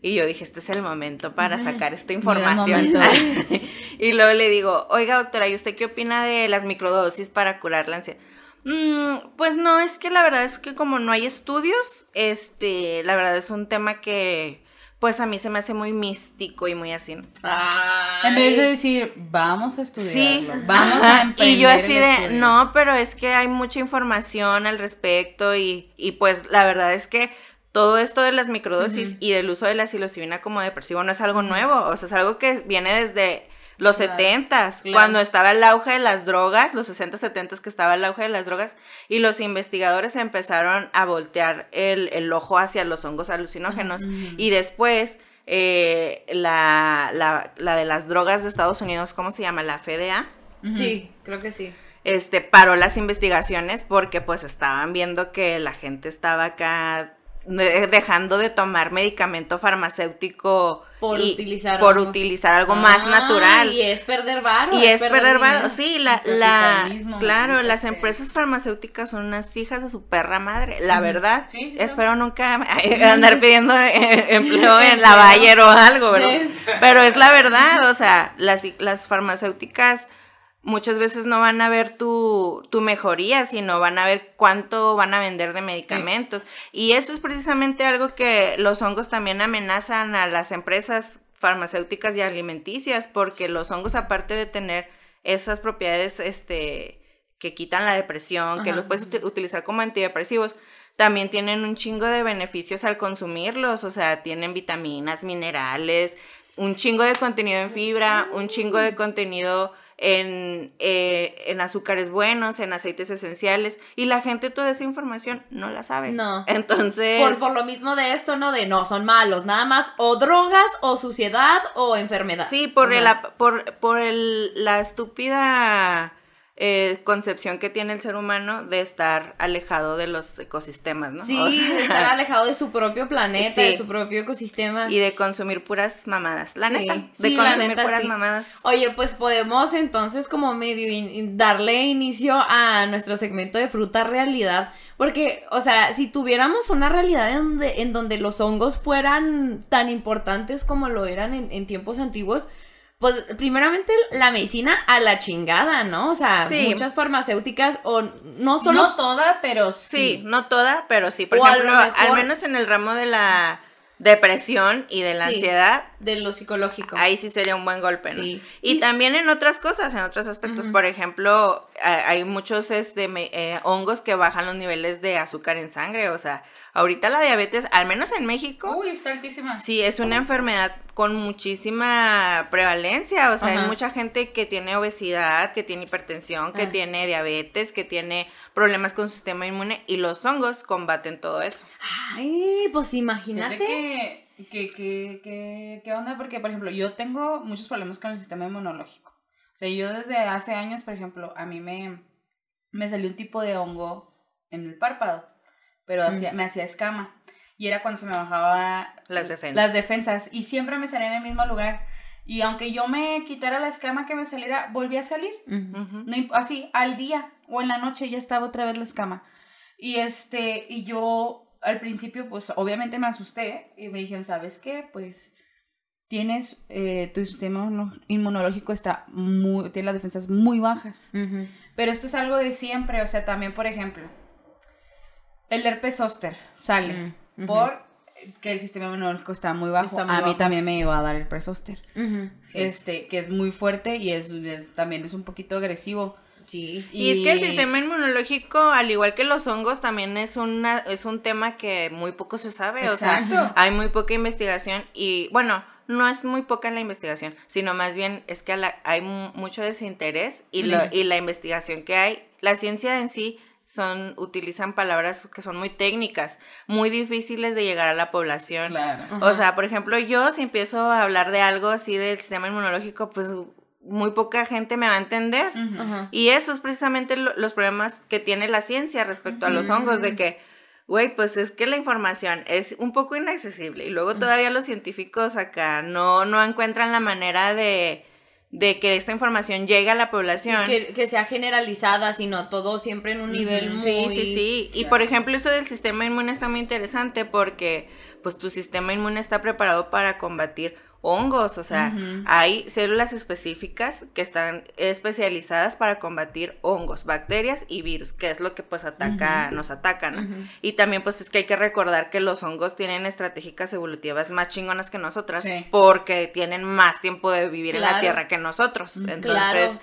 Y yo dije, este es el momento para sacar esta información. y luego le digo, oiga doctora, ¿y usted qué opina de las microdosis para curar la ansiedad? "Mm, pues no, es que la verdad es que como no hay estudios, este, la verdad es un tema que, pues a mí se me hace muy místico y muy así. En vez de decir, vamos a estudiarlo, Sí, vamos ajá, a emprender Y yo así de, estudio". no, pero es que hay mucha información al respecto y, y pues la verdad es que todo esto de las microdosis y del uso de la psilocibina como depresivo no es algo nuevo, o sea, es algo que viene desde los Claro, 70s, claro. cuando estaba el auge de las drogas, los 60, 70 que estaba el auge de las drogas, y los investigadores empezaron a voltear el, el ojo hacia los hongos alucinógenos. Y después, eh, la, la, la de las drogas de Estados Unidos, ¿cómo se llama? La FDA Sí, creo que sí. este, paró las investigaciones porque pues estaban viendo que la gente estaba acá dejando de tomar medicamento farmacéutico Por y- utilizar por algo. utilizar algo más natural. Y es perder varo. Y es perder dinero. sí, la, la, claro, las empresas farmacéuticas son unas hijas de su perra madre, la verdad. Sí, sí, sí. Espero nunca andar pidiendo eh, empleo en la Bayer o algo, ¿verdad? Pero es la verdad, o sea, las, las farmacéuticas muchas veces no van a ver tu, tu mejoría, sino van a ver cuánto van a vender de medicamentos. Y eso es precisamente algo que los hongos también amenazan a las empresas farmacéuticas y alimenticias, porque los hongos, aparte de tener esas propiedades este, que quitan la depresión, que los puedes uti- utilizar como antidepresivos, también tienen un chingo de beneficios al consumirlos, o sea, tienen vitaminas, minerales, un chingo de contenido en fibra, un chingo de contenido en, eh, en azúcares buenos, en aceites esenciales, y la gente toda esa información no la sabe. No. Entonces... Por, por lo mismo de esto, ¿no? De no, son malos, nada más o drogas o suciedad o enfermedad. Sí, por, O sea, el, por, por el, la estúpida eh, concepción que tiene el ser humano de estar alejado de los ecosistemas, ¿no? Sí, O sea, de estar alejado de su propio planeta, Sí. de su propio ecosistema. y de consumir puras mamadas. La Sí, neta, de sí, consumir neta, puras mamadas. Oye, pues podemos entonces como medio in- darle inicio a nuestro segmento de fruta realidad, porque, o sea, si tuviéramos una realidad en donde, en donde los hongos fueran tan importantes como lo eran en, en tiempos antiguos, pues primeramente la medicina a la chingada, ¿no? O sea, Sí. muchas farmacéuticas o no solo... No toda, pero Sí, sí. no toda, pero sí. Por O ejemplo, mejor- al menos en el ramo de la depresión y de la Sí. ansiedad, de lo psicológico. ahí sí sería un buen golpe, ¿no? Sí. Y, Y- también en otras cosas, en otros aspectos, por ejemplo, hay muchos este, me- eh, hongos que bajan los niveles de azúcar en sangre, o sea, ahorita la diabetes, al menos en México, Uy, está altísima. sí es una enfermedad con muchísima prevalencia, o sea, Ajá. hay mucha gente que tiene obesidad, que tiene hipertensión, que Ah. tiene diabetes, que tiene problemas con su sistema inmune y los hongos combaten todo eso. Ay, pues imagínate. que, que, que, que, ¿qué onda? Porque, por ejemplo, yo tengo muchos problemas con el sistema inmunológico. O sea, yo desde hace años, por ejemplo, a mí me, me salió un tipo de hongo en el párpado, pero hacía- me hacía escama. Y era cuando se me bajaba Las defensas. las defensas. Y siempre me salía en el mismo lugar. Y aunque yo me quitara la escama que me saliera, volvía a salir. No así, al día o en la noche ya estaba otra vez la escama. Y este, y yo al principio, pues obviamente me asusté y me dijeron, ¿sabes qué? Pues tienes, eh, tu sistema inmuno- inmunológico está muy, tiene las defensas muy bajas. Pero esto es algo de siempre, o sea, también, por ejemplo, el herpes zóster sale ujú. por que el sistema inmunológico está muy bajo. Está muy a mí también me iba a dar el herpes zóster. Ujú. Sí. Este, que es muy fuerte y es, es- también es un poquito agresivo. Sí. Y es que el sistema inmunológico, al igual que los hongos, también es una es un tema que muy poco se sabe, o sea, Exacto. hay muy poca investigación y bueno, no es muy poca la investigación, sino más bien es que a la- hay mu- mucho desinterés y, lo- y la investigación que hay, la ciencia en sí son utilizan palabras que son muy técnicas, muy difíciles de llegar a la población. Claro. O sea, por ejemplo, yo si empiezo a hablar de algo así del sistema inmunológico, pues muy poca gente me va a entender. Y eso es precisamente lo- los problemas que tiene la ciencia respecto a los hongos, de que, güey, pues es que la información es un poco inaccesible y luego todavía los científicos acá no, no encuentran la manera de, de que esta información llegue a la Sí, población. que, que sea generalizada, sino todo siempre en un nivel muy... Sí, sí, sí. Y por ejemplo, eso del sistema inmune está muy interesante porque pues tu sistema inmune está preparado para combatir hongos, o sea, hay células específicas que están especializadas para combatir hongos, bacterias y virus, que es lo que pues ataca, nos atacan. Y también pues es que hay que recordar que los hongos tienen estratégicas evolutivas más chingonas que nosotras Sí. porque tienen más tiempo de vivir en la tierra que nosotros. Entonces,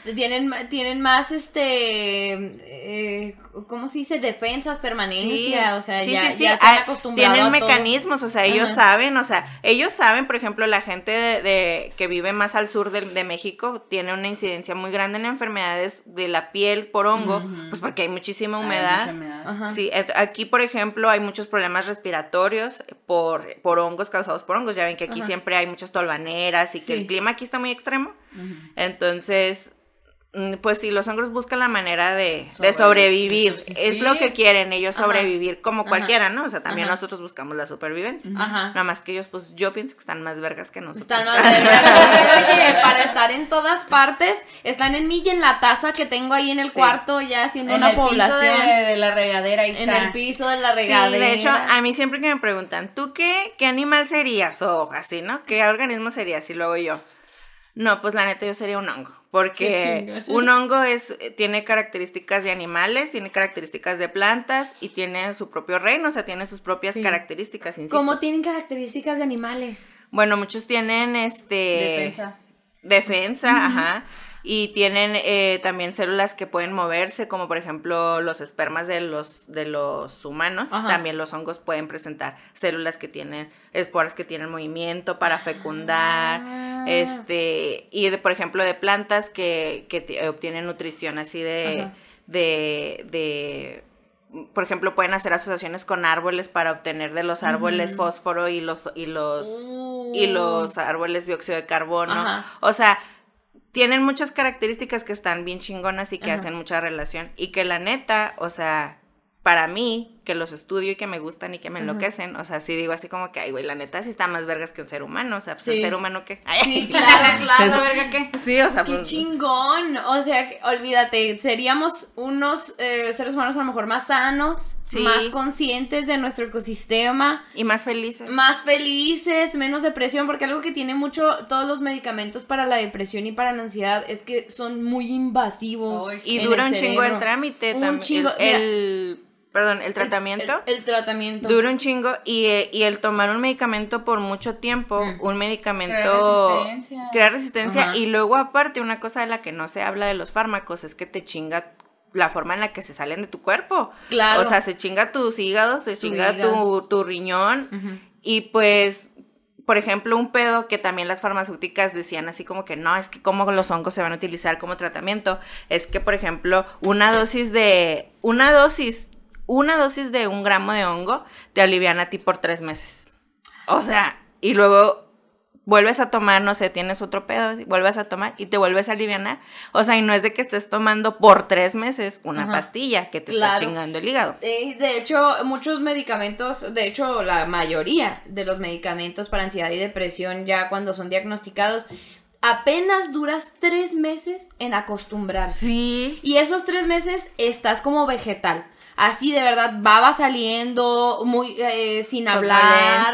Claro, tienen, tienen más, este, eh, ¿cómo se dice? Defensas, permanencia, o sea, Sí, ya, ya se han Ah, acostumbrado Tienen a todo. mecanismos, o sea, ellos saben, o sea, ellos saben, por ejemplo, la gente de, de- que vive más al sur de, de México tiene una incidencia muy grande en enfermedades de la piel por hongo, pues porque hay muchísima Hay humedad. mucha humedad. Ajá. Sí, aquí, por ejemplo, hay muchos problemas respiratorios por, por hongos causados por hongos. Ya ven que aquí siempre hay muchas tolvaneras y que Sí. el clima aquí está muy extremo. Entonces, pues sí, los hongos buscan la manera de, de Sobre- sobrevivir. Sí. Es lo que quieren ellos Ajá. sobrevivir como Ajá. cualquiera, ¿no? O sea, también Ajá. nosotros buscamos la supervivencia. Ajá. Nada más que ellos, pues yo pienso que están más vergas que nosotros. Están más vergas. Oye, para estar en todas partes, están en mí y en la taza que tengo ahí en el cuarto, ya haciendo En una el piso población. de, de la regadera ahí En el piso de la Sí, regadera. de hecho, a mí siempre que me preguntan, ¿tú qué, qué animal serías? O así, ¿no? ¿Qué organismo serías? Y luego yo, no, pues la neta yo sería un hongo. Porque un hongo es, tiene características de animales, tiene características de plantas y tiene su propio reino, o sea, tiene sus propias Sí. características. ¿Cómo tienen características de animales? Bueno, muchos tienen este Defensa. defensa, ajá. Y tienen eh, también células que pueden moverse, como por ejemplo los espermas de los, de los humanos. Ajá. También los hongos pueden presentar células que tienen, esporas que tienen movimiento para fecundar. Ah. Este, y de, por ejemplo, de plantas que, que ti- obtienen nutrición así de, de, de, por ejemplo, pueden hacer asociaciones con árboles para obtener de los árboles Ujú. fósforo y los, y los, y Uh. los árboles dióxido de carbono. Ajá. O sea, tienen muchas características que están bien chingonas y que Ajá. hacen mucha relación. Y que la neta, o sea, para mí, que los estudio y que me gustan y que me enloquecen, o sea, sí digo así como que, ay, güey, la neta sí está más vergas que un ser humano. O sea, pues el ser humano que. Sí, claro, claro. ¿Esa verga qué? Sí, o sea, Qué pues. chingón. O sea, que- olvídate, seríamos unos eh, seres humanos a lo mejor más sanos, Sí. más conscientes de nuestro ecosistema, Y más felices. más felices, menos depresión, porque algo que tiene mucho todos los medicamentos para la depresión y para la ansiedad es que son muy invasivos. Y dura un chingo el trámite Un también. chingo, el, el- perdón, el tratamiento. El, el tratamiento. Dura un chingo y, eh, y el tomar un medicamento por mucho tiempo, Mm. un medicamento Crea resistencia. crea resistencia y luego aparte una cosa de la que no se habla de los fármacos es que te chinga la forma en la que se salen de tu cuerpo. Claro. O sea, se chinga tus hígados, se Tu chinga hígado. tu, tu riñón y pues, por ejemplo, un pedo que también las farmacéuticas decían así como que no, es que como los hongos se van a utilizar como tratamiento, es que, por ejemplo, una dosis de, una dosis, una dosis de un gramo de hongo te alivian a ti por tres meses. O sea, y luego vuelves a tomar, no sé, tienes otro pedo, y vuelves a tomar y te vuelves a aliviar. O sea, y no es de que estés tomando por tres meses una Ajá. pastilla que te Claro. está chingando el hígado. Eh, De hecho, muchos medicamentos, de hecho, la mayoría de los medicamentos para ansiedad y depresión, ya cuando son diagnosticados, apenas duras tres meses en acostumbrarse. Sí. Y esos tres meses estás como vegetal. Así de verdad, baba saliendo, muy eh, sin hablar,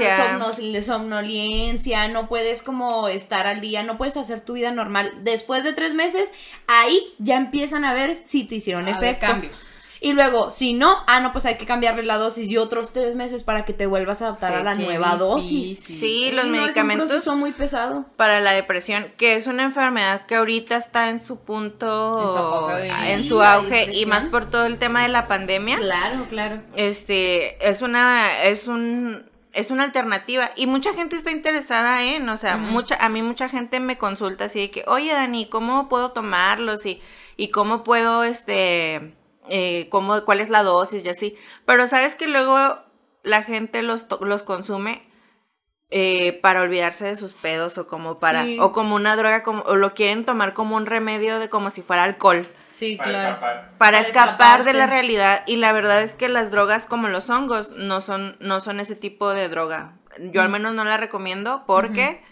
Somnolencia. no puedes como estar al día, no puedes hacer tu vida normal. Después de tres meses, ahí ya empiezan a ver si te hicieron A ver, efecto. cambios. Y luego, si no, ah, no, pues hay que cambiarle la dosis y otros tres meses para que te vuelvas a adaptar Sí, a la nueva dosis. Sí, los no, medicamentos proceso muy pesado. para la depresión, que es una enfermedad que ahorita está en su punto, En su apogeo. en Sí, su auge, y más por todo el tema de la pandemia. Claro, claro. Este, es una, es un, es una alternativa y mucha gente está interesada en, o sea, mucha, a mí mucha gente me consulta así de que, oye Dani, ¿cómo puedo tomarlos y, y cómo puedo, este, eh, cómo, cuál es la dosis y así? Pero sabes que luego la gente los, los consume eh, para olvidarse de sus pedos o como para, Sí. o como una droga, como, o lo quieren tomar como un remedio de como si fuera alcohol Sí, Para claro. escapar. para Para escapar de la realidad y la verdad es que las drogas como los hongos no son no son ese tipo de droga yo al Mm. menos no la recomiendo porque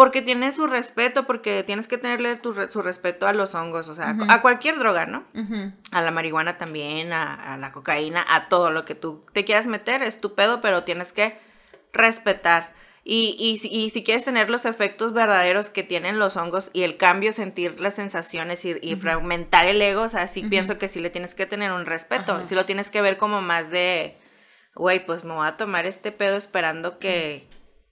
porque tiene su respeto, porque tienes que tenerle tu su respeto a los hongos, o sea, a cualquier droga, ¿no? Ujú. A la marihuana también, a, a la cocaína, a todo lo que tú te quieras meter, es tu pedo, pero tienes que respetar. Y, y, si- y si quieres tener los efectos verdaderos que tienen los hongos y el cambio, sentir las sensaciones y, y fragmentar el ego, o sea, sí pienso que sí le tienes que tener un respeto, sí lo tienes que ver como más de, güey, pues me voy a tomar este pedo esperando que,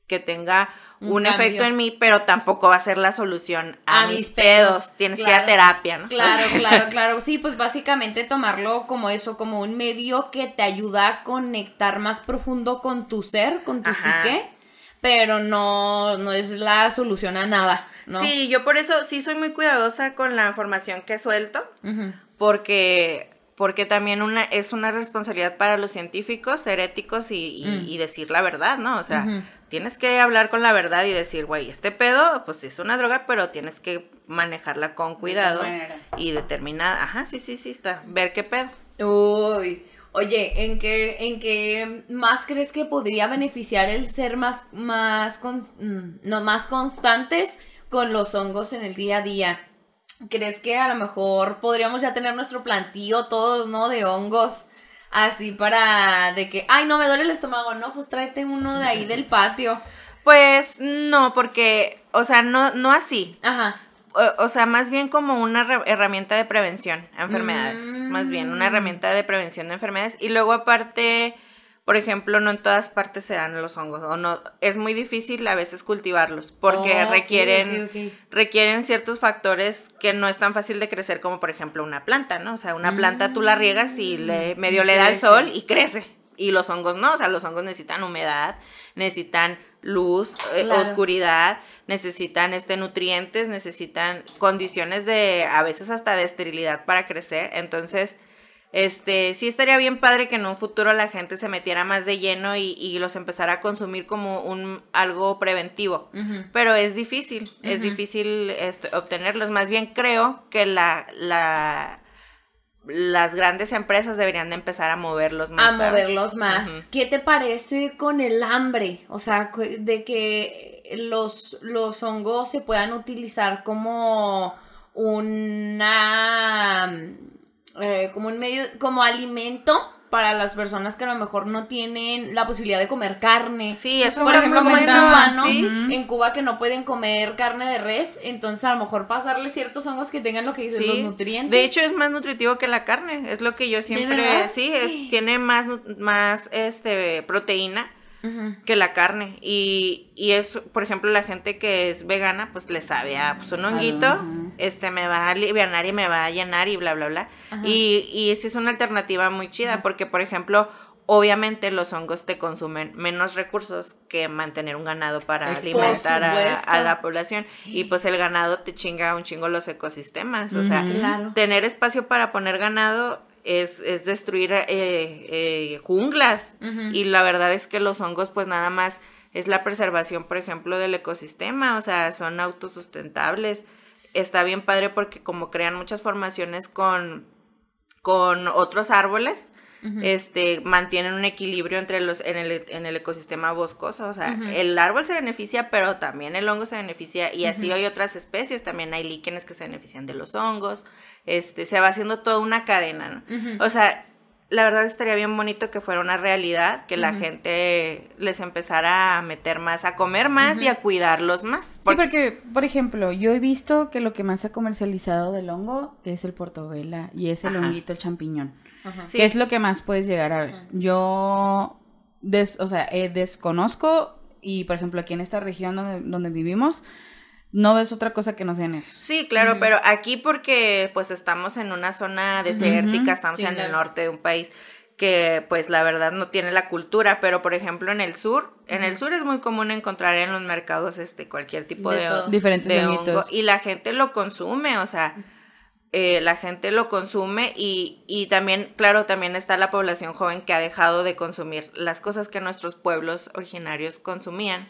que tenga Un efecto en mí, pero tampoco va a ser la solución a, A mis, pedos. pedos, Tienes que ir a terapia, ¿no? Claro, claro, claro. Sí, pues básicamente tomarlo como eso, como un medio que te ayuda a conectar más profundo con tu ser, con tu Ajá. psique, pero no, no es la solución a nada, ¿no? Sí, yo por eso sí soy muy cuidadosa con la información que suelto, porque, porque también una, es una responsabilidad para los científicos ser éticos y, y- Mm. y decir la verdad, ¿no? O sea. Tienes que hablar con la verdad y decir, güey, este pedo, pues es una droga, pero tienes que manejarla con cuidado y determinada. Ajá, sí, sí, sí, está. Ver qué pedo. Uy, oye, ¿en qué, ¿en qué más crees que podría beneficiar el ser más, más, cons- mm, no, más constantes con los hongos en el día a día? ¿Crees que a lo mejor podríamos ya tener nuestro plantío todos, ¿no? De hongos, así para, de que, ay, no, me duele el estómago, no, pues tráete uno de ahí del patio. Pues no, porque, o sea, no, no así. Ajá. O, o sea, más bien como una herramienta de prevención a enfermedades. Más bien, una Mm. herramienta de prevención de enfermedades. Y luego aparte, por ejemplo, no en todas partes se dan los hongos. O no, es muy difícil a veces cultivarlos. Porque Oh, requieren, requieren ciertos factores que no es tan fácil de crecer como por ejemplo una planta, ¿no? O sea, una planta tú la riegas y le, Mm, medio y le da el sol y crece. Y los hongos no, o sea, los hongos necesitan humedad, necesitan luz, eh, oscuridad, necesitan este nutrientes, necesitan condiciones de a veces hasta de esterilidad para crecer. Entonces, este, sí estaría bien padre que en un futuro la gente se metiera más de lleno y, y los empezara a consumir como un algo preventivo. Pero es difícil, es difícil este, obtenerlos. Más bien creo que la, la, las grandes empresas deberían de empezar a moverlos más. a ¿sabes? moverlos más. ¿Qué te parece con el hambre? O sea, de que los, los hongos se puedan utilizar como una eh, como un medio, como alimento para las personas que a lo mejor no tienen la posibilidad de comer carne. Sí, eso Por ejemplo, como en Cuba, ¿no? sí. En Cuba que no pueden comer carne de res, entonces a lo mejor pasarle ciertos hongos que tengan lo que dicen Sí. los nutrientes. De hecho, es más nutritivo que la carne. Es lo que yo siempre. Sí, es- tiene más, más este, proteína Que la carne. Y, y es, por ejemplo, la gente que es vegana, pues le sabe a pues, un honguito, este me va a aliviar y me va a llenar y bla, bla, bla. Y, y esa es una alternativa muy chida, porque, por ejemplo, obviamente los hongos te consumen menos recursos que mantener un ganado para Por alimentar a, la población. Y pues el ganado te chinga un chingo los ecosistemas. O sea. Claro. tener espacio para poner ganado es, es destruir eh, eh, junglas. Y la verdad es que los hongos, pues nada más es la preservación, por ejemplo, del ecosistema. O sea, son autosustentables. Está bien padre porque como crean muchas formaciones con, con otros árboles, Este, mantienen un equilibrio entre los, en el, en el ecosistema boscoso. O sea, el árbol se beneficia, pero también el hongo se beneficia. Y así hay otras especies, también hay líquenes que se benefician de los hongos. Este, se va haciendo toda una cadena, ¿no? O sea, la verdad estaría bien bonito que fuera una realidad, que la gente les empezara a meter más, a comer más y a cuidarlos más. Sí, porque, por ejemplo, yo he visto que lo que más se ha comercializado del hongo es el portobela y es el Ajá. honguito, el champiñón. Ajá. Sí. que es lo que más puedes llegar a ver. Yo, des- o sea, eh, desconozco y, por ejemplo, aquí en esta región donde, donde vivimos, no ves otra cosa que no sean eso. Sí, claro, pero aquí porque pues estamos en una zona desértica, estamos Sí, en el norte de un país que pues la verdad no tiene la cultura, pero por ejemplo en el sur, en el sur es muy común encontrar en los mercados este cualquier tipo De de. Diferentes de hongo y la gente lo consume, o sea, eh, la gente lo consume y, y también, claro, también está la población joven que ha dejado de consumir las cosas que nuestros pueblos originarios consumían.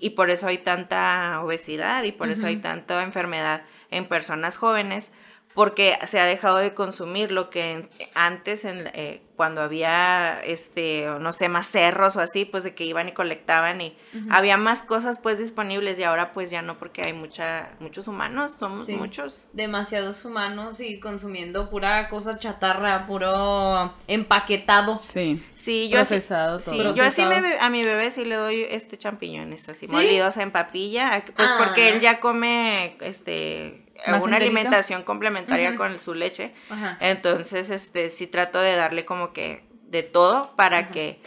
Y por eso hay tanta obesidad y por eso hay tanta enfermedad en personas jóvenes porque se ha dejado de consumir lo que antes, en, eh, cuando había, este, no sé, más cerros o así, pues de que iban y colectaban y había más cosas pues disponibles y ahora pues ya no porque hay mucha, muchos humanos, somos Sí. muchos. Demasiados humanos y consumiendo pura cosa chatarra, puro empaquetado. Sí. Sí, yo así, Procesado todo. sí, yo así me a mi bebé sí le doy este champiñones así ¿Sí? molidos en papilla, pues Ah. porque él ya come este ¿Más una enterito? alimentación complementaria con su leche. Ajá. Entonces, este, sí trato de darle como que de todo para que,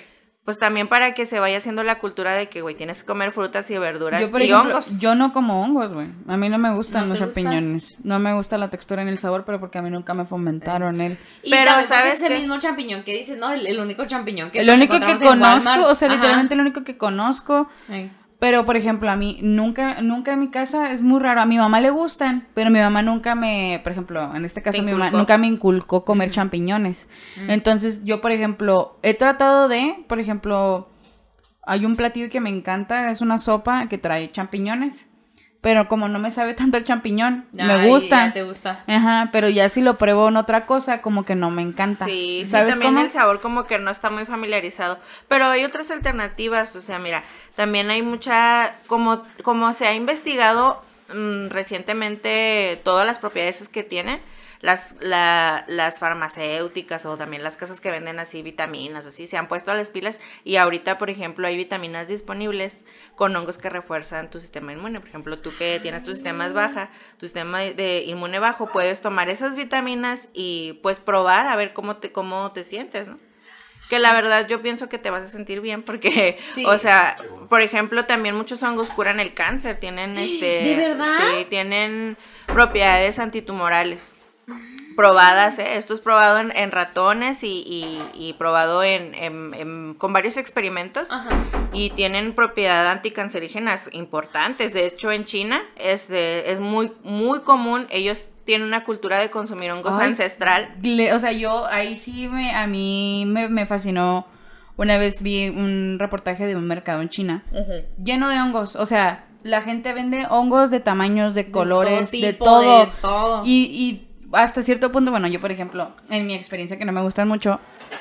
pues también para que se vaya haciendo la cultura de que, güey, tienes que comer frutas y verduras Yo, por y ejemplo, hongos. yo no como hongos, güey. A mí no me gustan ¿No los champiñones. No me gusta la textura ni el sabor, pero porque a mí nunca me fomentaron él. Y Pero, también porque ¿sabes es el mismo champiñón que dices, ¿no? El, el único champiñón que el único que conozco, o sea, Ajá. literalmente el único que conozco. Ay. Pero, por ejemplo, a mí nunca, nunca en mi casa es muy raro. A mi mamá le gustan, pero mi mamá nunca me, por ejemplo, en este caso mi mamá nunca me inculcó comer champiñones. Entonces, yo, por ejemplo, he tratado de, por ejemplo, hay un platillo que me encanta, es una sopa que trae champiñones, pero como no me sabe tanto el champiñón, Ay, me gusta. ya te gusta. Ajá, pero ya si lo pruebo en otra cosa, como que no me encanta. Sí, sí, ¿Sabes también cómo? el sabor como que no está muy familiarizado. Pero hay otras alternativas, o sea, mira, también hay mucha, como, como se ha investigado mm, recientemente todas las propiedades que tienen, las, la- las farmacéuticas o también las casas que venden así vitaminas o así, se han puesto a las pilas y ahorita, por ejemplo, hay vitaminas disponibles con hongos que refuerzan tu sistema inmune. Por ejemplo, tú que tienes tu sistema baja, tu sistema de inmune bajo, puedes tomar esas vitaminas y pues probar a ver cómo te, cómo te sientes, ¿no? Que la verdad yo pienso que te vas a sentir bien porque, Sí. o sea, por ejemplo, también muchos hongos curan el cáncer, tienen este... ¿De verdad? Sí, tienen propiedades antitumorales probadas, ¿eh? esto es probado en, en ratones y, y- y probado en, en- en- con varios experimentos Ajá. y tienen propiedad anticancerígenas importantes. De hecho, en China es, de- es muy, muy común, ellos tienen una cultura de consumir hongos Ay, ancestral. Le- o sea, yo ahí sí me, a mí me, me fascinó. Una vez vi un reportaje de un mercado en China lleno de hongos. O sea, la gente vende hongos de tamaños, de colores, de tipo, todo. de todo. Y, y hasta cierto punto, bueno, yo por ejemplo, en mi experiencia que no me gustan mucho,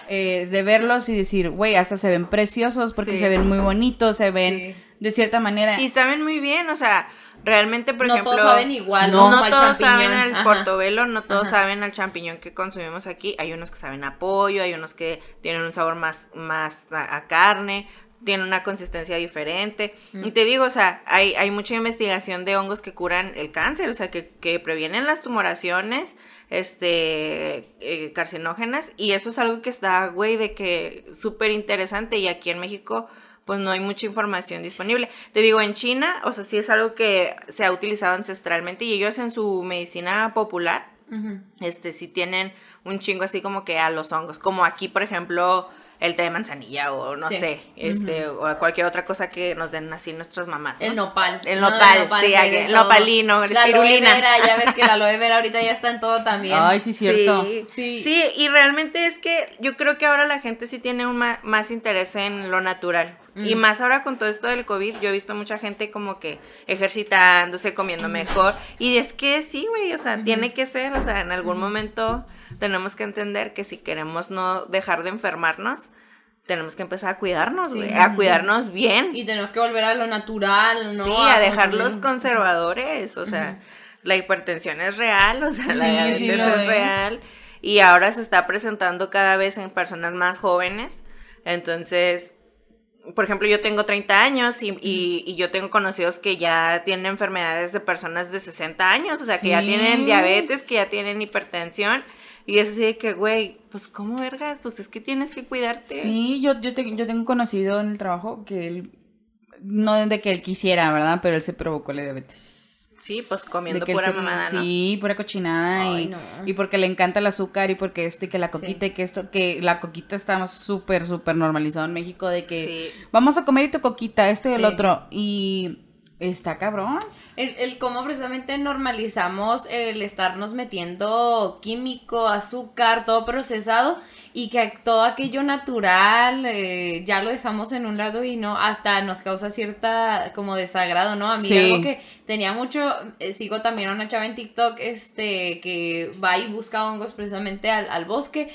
eh, es de verlos y decir, güey, hasta se ven preciosos porque Sí. se ven muy bonitos, se ven Sí. de cierta manera. Y saben muy bien, o sea, realmente, por No ejemplo... todos saben igual, no, ¿no? Todos saben al Ajá. portobelo, no todos Ajá. saben al champiñón que consumimos aquí. Hay unos que saben a pollo, hay unos que tienen un sabor más, más a, a carne, tienen una consistencia diferente. Mm. Y te digo, o sea, hay, hay mucha investigación de hongos que curan el cáncer, o sea, que, que previenen las tumoraciones este eh, carcinógenas y eso es algo que está güey de que súper interesante y aquí en México pues no hay mucha información disponible. Te digo, en China, o sea, sí es algo que se ha utilizado ancestralmente y ellos en su medicina popular, este, sí tienen un chingo así como que a los hongos, como aquí, por ejemplo, el té de manzanilla o no Sí. sé, este, o cualquier otra cosa que nos den así nuestras mamás. ¿no? El nopal. El No, nopal, sí, que aquí, de el nopalino, la La aloe espirulina. vera, ya ves que la aloe vera ahorita ya está en todo también. Ay, sí, cierto. Sí, Sí. sí. y realmente es que yo creo que ahora la gente sí tiene un ma- más interés en lo natural. Y más ahora con todo esto del COVID, yo he visto mucha gente como que ejercitándose, comiendo mejor. Y es que sí, güey, o sea, tiene que ser, o sea, en algún momento tenemos que entender que si queremos no dejar de enfermarnos, tenemos que empezar a cuidarnos, Sí. a cuidarnos bien. Y tenemos que volver a lo natural, ¿no? Sí, a dejar los conservadores, o sea, la hipertensión es real, o sea, la Sí, diabetes sí lo es es. real y ahora se está presentando cada vez en personas más jóvenes, entonces, por ejemplo, yo tengo 30 años y, y- y yo tengo conocidos que ya tienen enfermedades de personas de 60 años, o sea, que ya Sí. tienen diabetes, que ya tienen hipertensión y es así de que, güey, pues, ¿cómo vergas? Pues es que tienes que cuidarte. Sí, yo, yo, te- yo tengo un conocido en el trabajo que él, no de que él quisiera, ¿verdad? Pero él se provocó la diabetes. Sí, pues comiendo pura se- mamada, ¿no? Sí, pura cochinada Ay, y, no. y porque le encanta el azúcar y porque esto y que la coquita y que esto, que la coquita está súper, súper normalizado en México de que Sí. vamos a comer y tu coquita, esto y el otro. Y Está cabrón. El, el cómo precisamente normalizamos el estarnos metiendo químico, azúcar, todo procesado y que todo aquello natural eh, ya lo dejamos en un lado y no, hasta nos causa cierta como desagrado, ¿no? A mí Sí. algo que tenía mucho, eh, sigo también a una chava en TikTok este que va y busca hongos precisamente al, al bosque.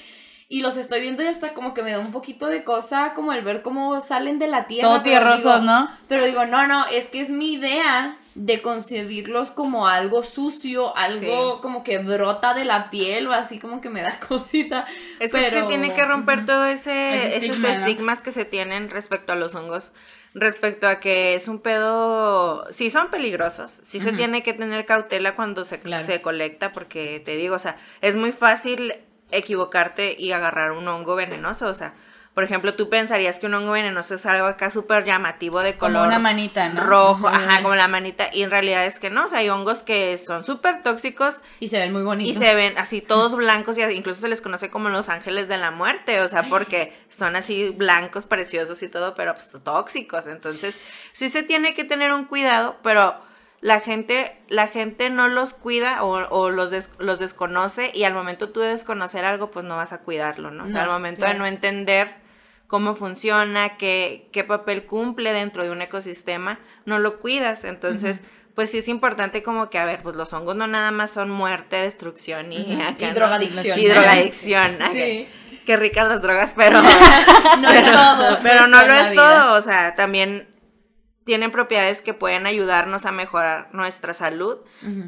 Y los estoy viendo y hasta como que me da un poquito de cosa como el ver cómo salen de la tierra. Todo pero tierrosos, digo- ¿no? pero digo, no, no, es que es mi idea de concebirlos como algo sucio, algo Sí. como que brota de la piel o así como que me da cosita. Es que pero- se tiene que romper todo ese, esos estigmas que se tienen respecto a los hongos, respecto a que es un pedo, sí son peligrosos, sí se tiene que tener cautela cuando se, Claro. se colecta, porque te digo, o sea, es muy fácil equivocarte y agarrar un hongo venenoso, o sea, por ejemplo, tú pensarías que un hongo venenoso es algo acá súper llamativo de Como color una manita, ¿no? rojo, Ajá. ajá, como la manita, y en realidad es que no, o sea, hay hongos que son súper tóxicos Y se ven muy y bonitos. se ven así todos blancos y incluso se les conoce como los ángeles de la muerte, o sea, porque son así blancos, preciosos y todo, pero pues tóxicos. Entonces, sí se tiene que tener un cuidado, pero la gente, la gente no los cuida o, o los, des- los desconoce y al momento tú de desconocer algo, pues no vas a cuidarlo, ¿no? O sea, No, al momento claro. de no entender cómo funciona, qué, qué papel cumple dentro de un ecosistema, no lo cuidas. Entonces, pues sí es importante como que, a ver, pues los hongos no nada más son muerte, destrucción y, Ujú. acá, Y ¿no? drogadicción. Y drogadicción. ajá. Sí. Qué ricas las drogas, pero No es todo. pero no lo es todo, o sea, también tienen propiedades que pueden ayudarnos a mejorar nuestra salud,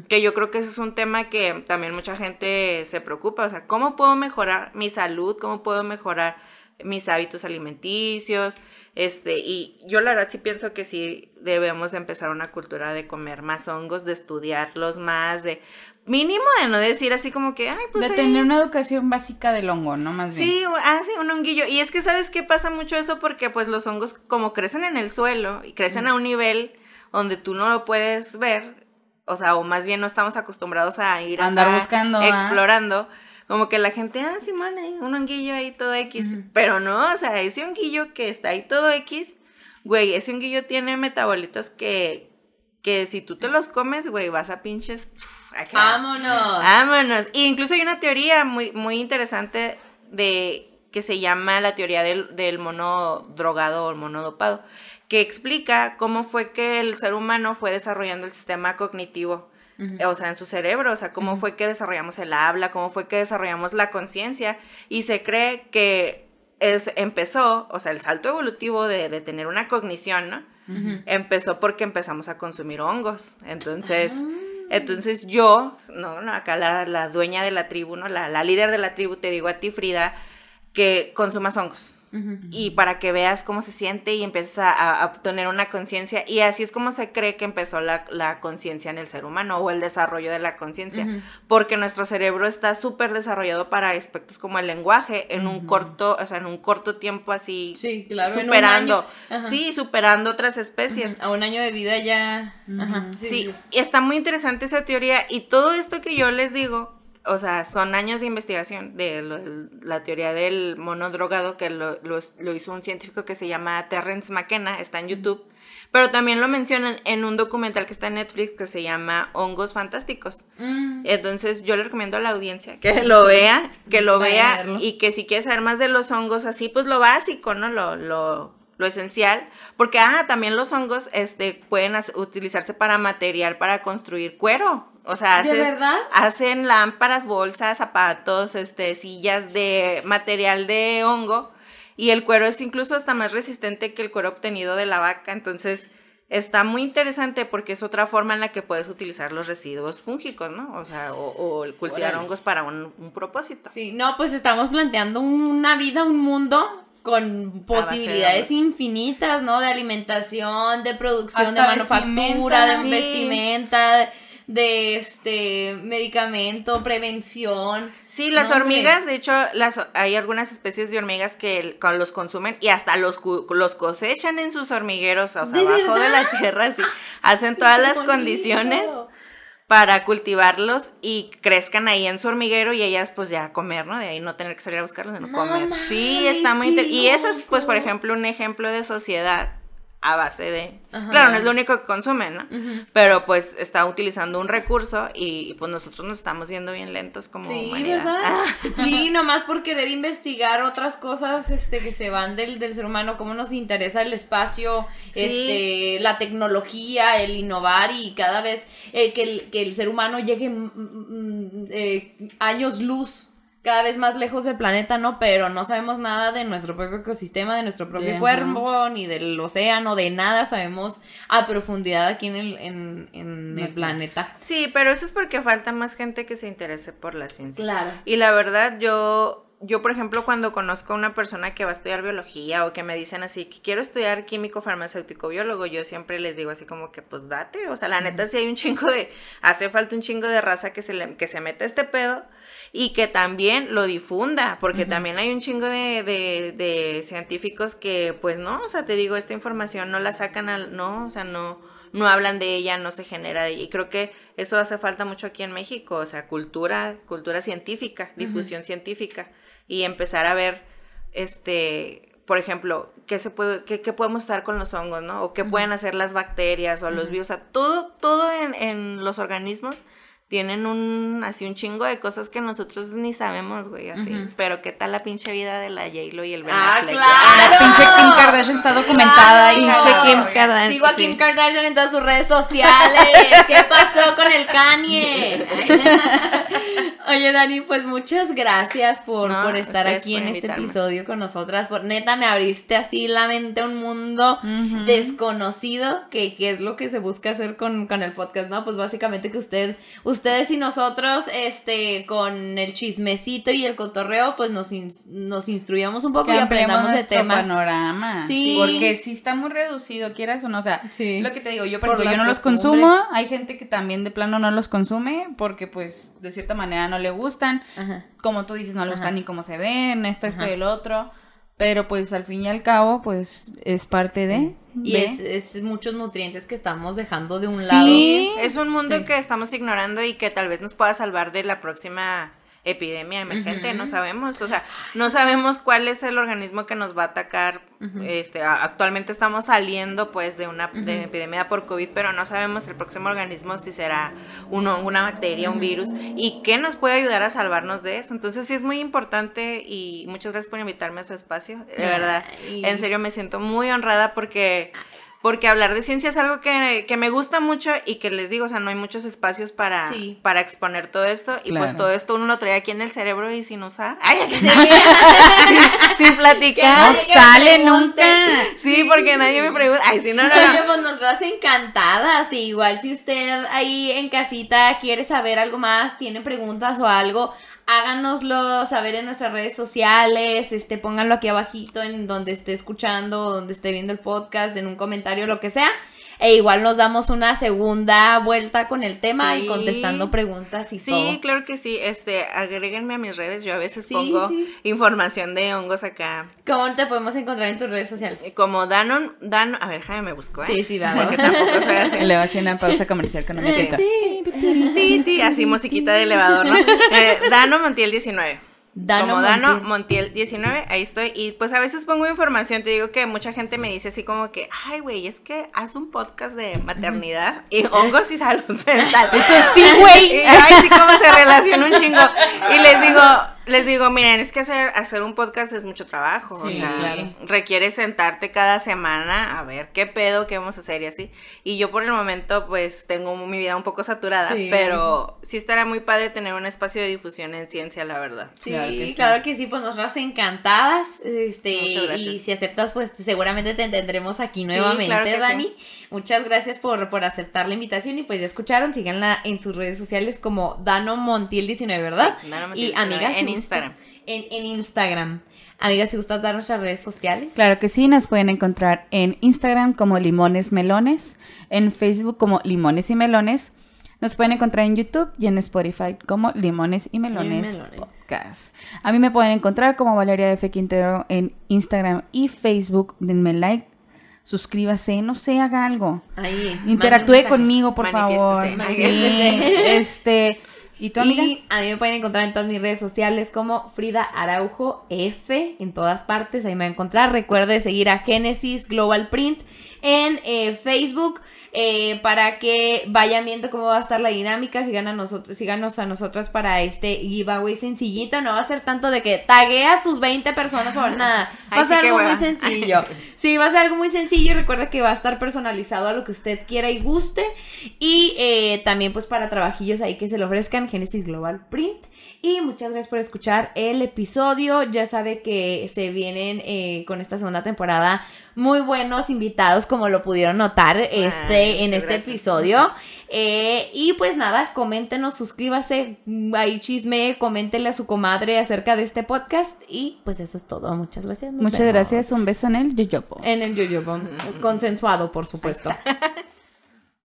que yo creo que ese es un tema que también mucha gente se preocupa, o sea, ¿cómo puedo mejorar mi salud? ¿Cómo puedo mejorar mis hábitos alimenticios? Este, y yo la verdad sí pienso que sí debemos de empezar una cultura de comer más hongos, de estudiarlos más, de mínimo de no decir así como que, ay, pues de ahí- tener una educación básica del hongo, ¿no? Más bien. Sí, ah, sí, un honguillo. Y es que, ¿sabes qué pasa mucho eso? Porque pues los hongos como crecen en el suelo y crecen a un nivel donde tú no lo puedes ver, o sea, o más bien no estamos acostumbrados a ir Andar acá buscando, ¿ah? explorando. Como que la gente, ah, Simón, hay un honguillo ahí todo X. Pero no, o sea, ese honguillo que está ahí todo X, güey, ese honguillo tiene metabolitos que, que si tú te los comes, güey, vas a pinches... acá. Vámonos. Vámonos. Y incluso hay una teoría muy, muy interesante de que se llama la teoría del, del mono drogado o el mono dopado, que explica cómo fue que el ser humano fue desarrollando el sistema cognitivo, o sea, en su cerebro, o sea, cómo fue que desarrollamos el habla, cómo fue que desarrollamos la conciencia, y se cree que es, empezó, o sea, el salto evolutivo de, de tener una cognición, ¿no? Empezó porque empezamos a consumir hongos. Entonces, Ah. entonces yo, no, no, acá la, la dueña de la tribu, ¿no? La, la líder de la tribu, te digo a ti, Frida, que consumas hongos. Y para que veas cómo se siente y empieces a, tener una conciencia. Y así es como se cree que empezó la, la conciencia en el ser humano o el desarrollo de la conciencia. Porque nuestro cerebro está súper desarrollado para aspectos como el lenguaje en un corto, o sea, en un corto tiempo así. Sí, claro. Superando. Sí, superando otras especies. A un año de vida ya. Ajá. Sí, Sí, sí. y está muy interesante esa teoría y todo esto que yo les digo, o sea, son años de investigación de lo- la teoría del mono drogado que lo, lo- lo hizo un científico que se llama Terrence McKenna, está en YouTube, pero también lo mencionan en un documental que está en Netflix que se llama Hongos Fantásticos. Mm. Entonces yo le recomiendo a la audiencia que lo vea, que lo Vayan vea y que si quieres saber más de los hongos así, pues lo básico, ¿no? Lo, lo, lo esencial. Porque, ah, también los hongos este, pueden utilizarse para material, para construir cuero. O sea, ¿De haces- verdad? hacen lámparas, bolsas, zapatos, este, sillas de material de hongo. Y el cuero es incluso hasta más resistente que el cuero obtenido de la vaca. Entonces, está muy interesante porque es otra forma en la que puedes utilizar los residuos fúngicos, ¿no? O sea, o, o cultivar Órale. hongos para un, un propósito. Sí, no, pues estamos planteando una vida, un mundo con posibilidades infinitas, ¿no? De alimentación, de producción, de manufactura, de vestimenta. Sí. vestimenta, de este medicamento, prevención. Sí, las No, hormigas, de hecho, las, hay algunas especies de hormigas que con- los consumen y hasta los, los cosechan en sus hormigueros, o sea, ¿De abajo de la tierra, sí. Hacen todas las bonito. condiciones para cultivarlos y crezcan ahí en su hormiguero y ellas pues ya comer, ¿no? De ahí no tener que salir a buscarlos, sino No comer. sí, está muy interesante. Y eso es pues, por ejemplo, un ejemplo de sociedad a base de... Ajá. Claro, no es lo único que consumen, ¿no? Pero pues está utilizando un recurso y, y, pues nosotros nos estamos yendo bien lentos como Sí, humanidad. ¿verdad? Sí, nomás por querer investigar otras cosas este, que se van del, del ser humano, cómo nos interesa el espacio, Sí. este, la tecnología, el innovar y cada vez eh, que, el, que el ser humano llegue mm, mm, eh, años luz cada vez más lejos del planeta, ¿no? Pero no sabemos nada de nuestro propio ecosistema, de nuestro propio cuerpo, ni del océano, de nada sabemos a profundidad aquí en el, en, en el planeta. Sí, pero eso es porque falta más gente que se interese por la ciencia. Claro. Y la verdad, yo, yo, por ejemplo, cuando conozco a una persona que va a estudiar biología o que me dicen así, que quiero estudiar químico, farmacéutico, biólogo, yo siempre les digo así como que, pues date. O sea, la neta, sí hay un chingo de, hace falta un chingo de raza que se, le, que se meta este pedo y que también lo difunda, porque también hay un chingo de, de, de científicos que, pues no, o sea, te digo, esta información no la sacan al, no, o sea, no no hablan de ella, no se genera de ella. Y creo que eso hace falta mucho aquí en México, o sea, cultura, cultura científica, difusión científica. Y empezar a ver, este, por ejemplo, qué se puede, qué, qué podemos estar con los hongos, ¿no? O qué pueden hacer las bacterias o los virus. O sea, todo, todo en, en los organismos tienen un, así un chingo de cosas que nosotros ni sabemos, güey, así. Pero qué tal la pinche vida de la J-Lo y el Ben Ah, Affleck? claro. Pinche Kim Kardashian está documentada Claro. y Pinche Kim Kardashian. Sigo a sí. Kim Kardashian en todas sus redes sociales. ¿Qué pasó con el Kanye? Oye, Dani, pues muchas gracias por, No, por estar aquí por en este episodio con nosotras. Por, neta, me abriste así la mente a un mundo desconocido, que, que es lo que se busca hacer con, con el podcast, ¿no? Pues básicamente que usted, ustedes y nosotros, este, con el chismecito y el cotorreo, pues nos, nos instruyamos un poco que y aprendamos de temas. panorama. Sí. Porque sí está muy reducido, quieras o no. O sea, Sí. lo que te digo, yo por, Por ejemplo, yo no los consumo. Hay gente que también de plano no los consume porque, pues, de cierta manera no le gustan. Ajá. Como tú dices, no le gustan ni cómo se ven, esto, esto Ajá. y el otro. Pero, pues, al fin y al cabo, pues, es parte de. Y de- es, es muchos nutrientes que estamos dejando de un lado. Sí. Es un mundo Sí. que estamos ignorando y que tal vez nos pueda salvar de la próxima epidemia emergente, no sabemos, o sea, no sabemos cuál es el organismo que nos va a atacar. Este, actualmente estamos saliendo pues de una de epidemia por COVID, pero no sabemos el próximo organismo si será un hongo, una bacteria, un virus y qué nos puede ayudar a salvarnos de eso. Entonces sí es muy importante y muchas gracias por invitarme a su espacio, de verdad. Ay. En serio me siento muy honrada porque porque hablar de ciencia es algo que, que me gusta mucho y que les digo, o sea, no hay muchos espacios para, Sí. para exponer todo esto. Y pues todo esto uno lo trae aquí en el cerebro y sin usar. Ay, Sí. sin, sin platicar. No que sale nunca. Sí, porque nadie me pregunta. Ay, sí, no, no, Oye, no. pues nosotras encantadas. Igual si usted ahí en casita quiere saber algo más, tiene preguntas o algo, háganoslo saber en nuestras redes sociales, este, pónganlo aquí abajito en donde esté escuchando, donde esté viendo el podcast, en un comentario, lo que sea. E igual nos damos una segunda vuelta con el tema y Sí. contestando preguntas y Sí, todo. claro que sí. Este, agréguenme a mis redes. Yo a veces Sí, pongo sí. información de hongos acá. ¿Cómo te podemos encontrar en tus redes sociales? Como Danon, Danon, a ver, déjame me busco, ¿eh? Sí, sí, va, Porque va. tampoco soy así. Le va a hacer una pausa comercial con una Sí. así musiquita de elevador, ¿no? Eh, Dano Montiel 19. Dano como Dano Montiel. Montiel 19, ahí estoy. Y pues a veces pongo información, te digo que mucha gente me dice así como que, ay, güey, es que haz un podcast de maternidad y hongos y salud mental. Sí, güey. Y ay, sí, cómo se relaciona un chingo. Y les digo, les digo, miren, es que hacer, hacer un podcast es mucho trabajo. o Sí, sea, claro. requiere sentarte cada semana a ver qué pedo, qué vamos a hacer y así. Y yo por el momento, pues, tengo mi vida un poco saturada, Sí. pero sí estará muy padre tener un espacio de difusión en ciencia, la verdad. Sí, Claro claro que que sí. sí, pues nosotras encantadas. Este, y si aceptas, pues seguramente te tendremos aquí Sí, nuevamente, claro que Dani. Muchas gracias por, por aceptar la invitación y pues ya escucharon, síganla en sus redes sociales como Dano Montiel 19, ¿verdad? Sí, Dano Montiel y 19, amigas, en Instagram. En, en Instagram. Amigas, si gustas dar nuestras redes sociales. Claro que sí, nos pueden encontrar en Instagram como Limones Melones, en Facebook como Limones y Melones, nos pueden encontrar en YouTube y en Spotify como Limones y Melones, Melones. Podcast. A mí me pueden encontrar como Valeria F. Quintero en Instagram y Facebook. Denme like, suscríbase, no sé, haga algo. Ahí. Interactúe conmigo, por favor. Sí, este, ¿Y tú, amiga? A mí me pueden encontrar en todas mis redes sociales como Frida Araujo F, en todas partes, ahí me va a encontrar. Recuerde seguir a Genesis Global Print en eh, Facebook. Eh, para que vayan viendo cómo va a estar la dinámica, sigan a nosotros, síganos a nosotras para este giveaway sencillito, no va a ser tanto de que tague a sus 20 personas por nada, va a ser algo muy sencillo. Sí, va a ser algo muy sencillo. Recuerda que va a estar personalizado a lo que usted quiera y guste. Y eh, también, pues, para trabajillos ahí que se le ofrezcan, Genesis Global Print. Y muchas gracias por escuchar el episodio. Ya sabe que se vienen eh, con esta segunda temporada muy buenos invitados, como lo pudieron notar este, en este gracias. episodio. Eh, y pues nada, coméntenos, suscríbase, ahí chisme, coméntenle a su comadre acerca de este podcast. Y pues eso es todo. Muchas gracias. nos Muchas vemos. gracias. Un beso en el yoyopo. En el yoyobo. Consensuado, por supuesto.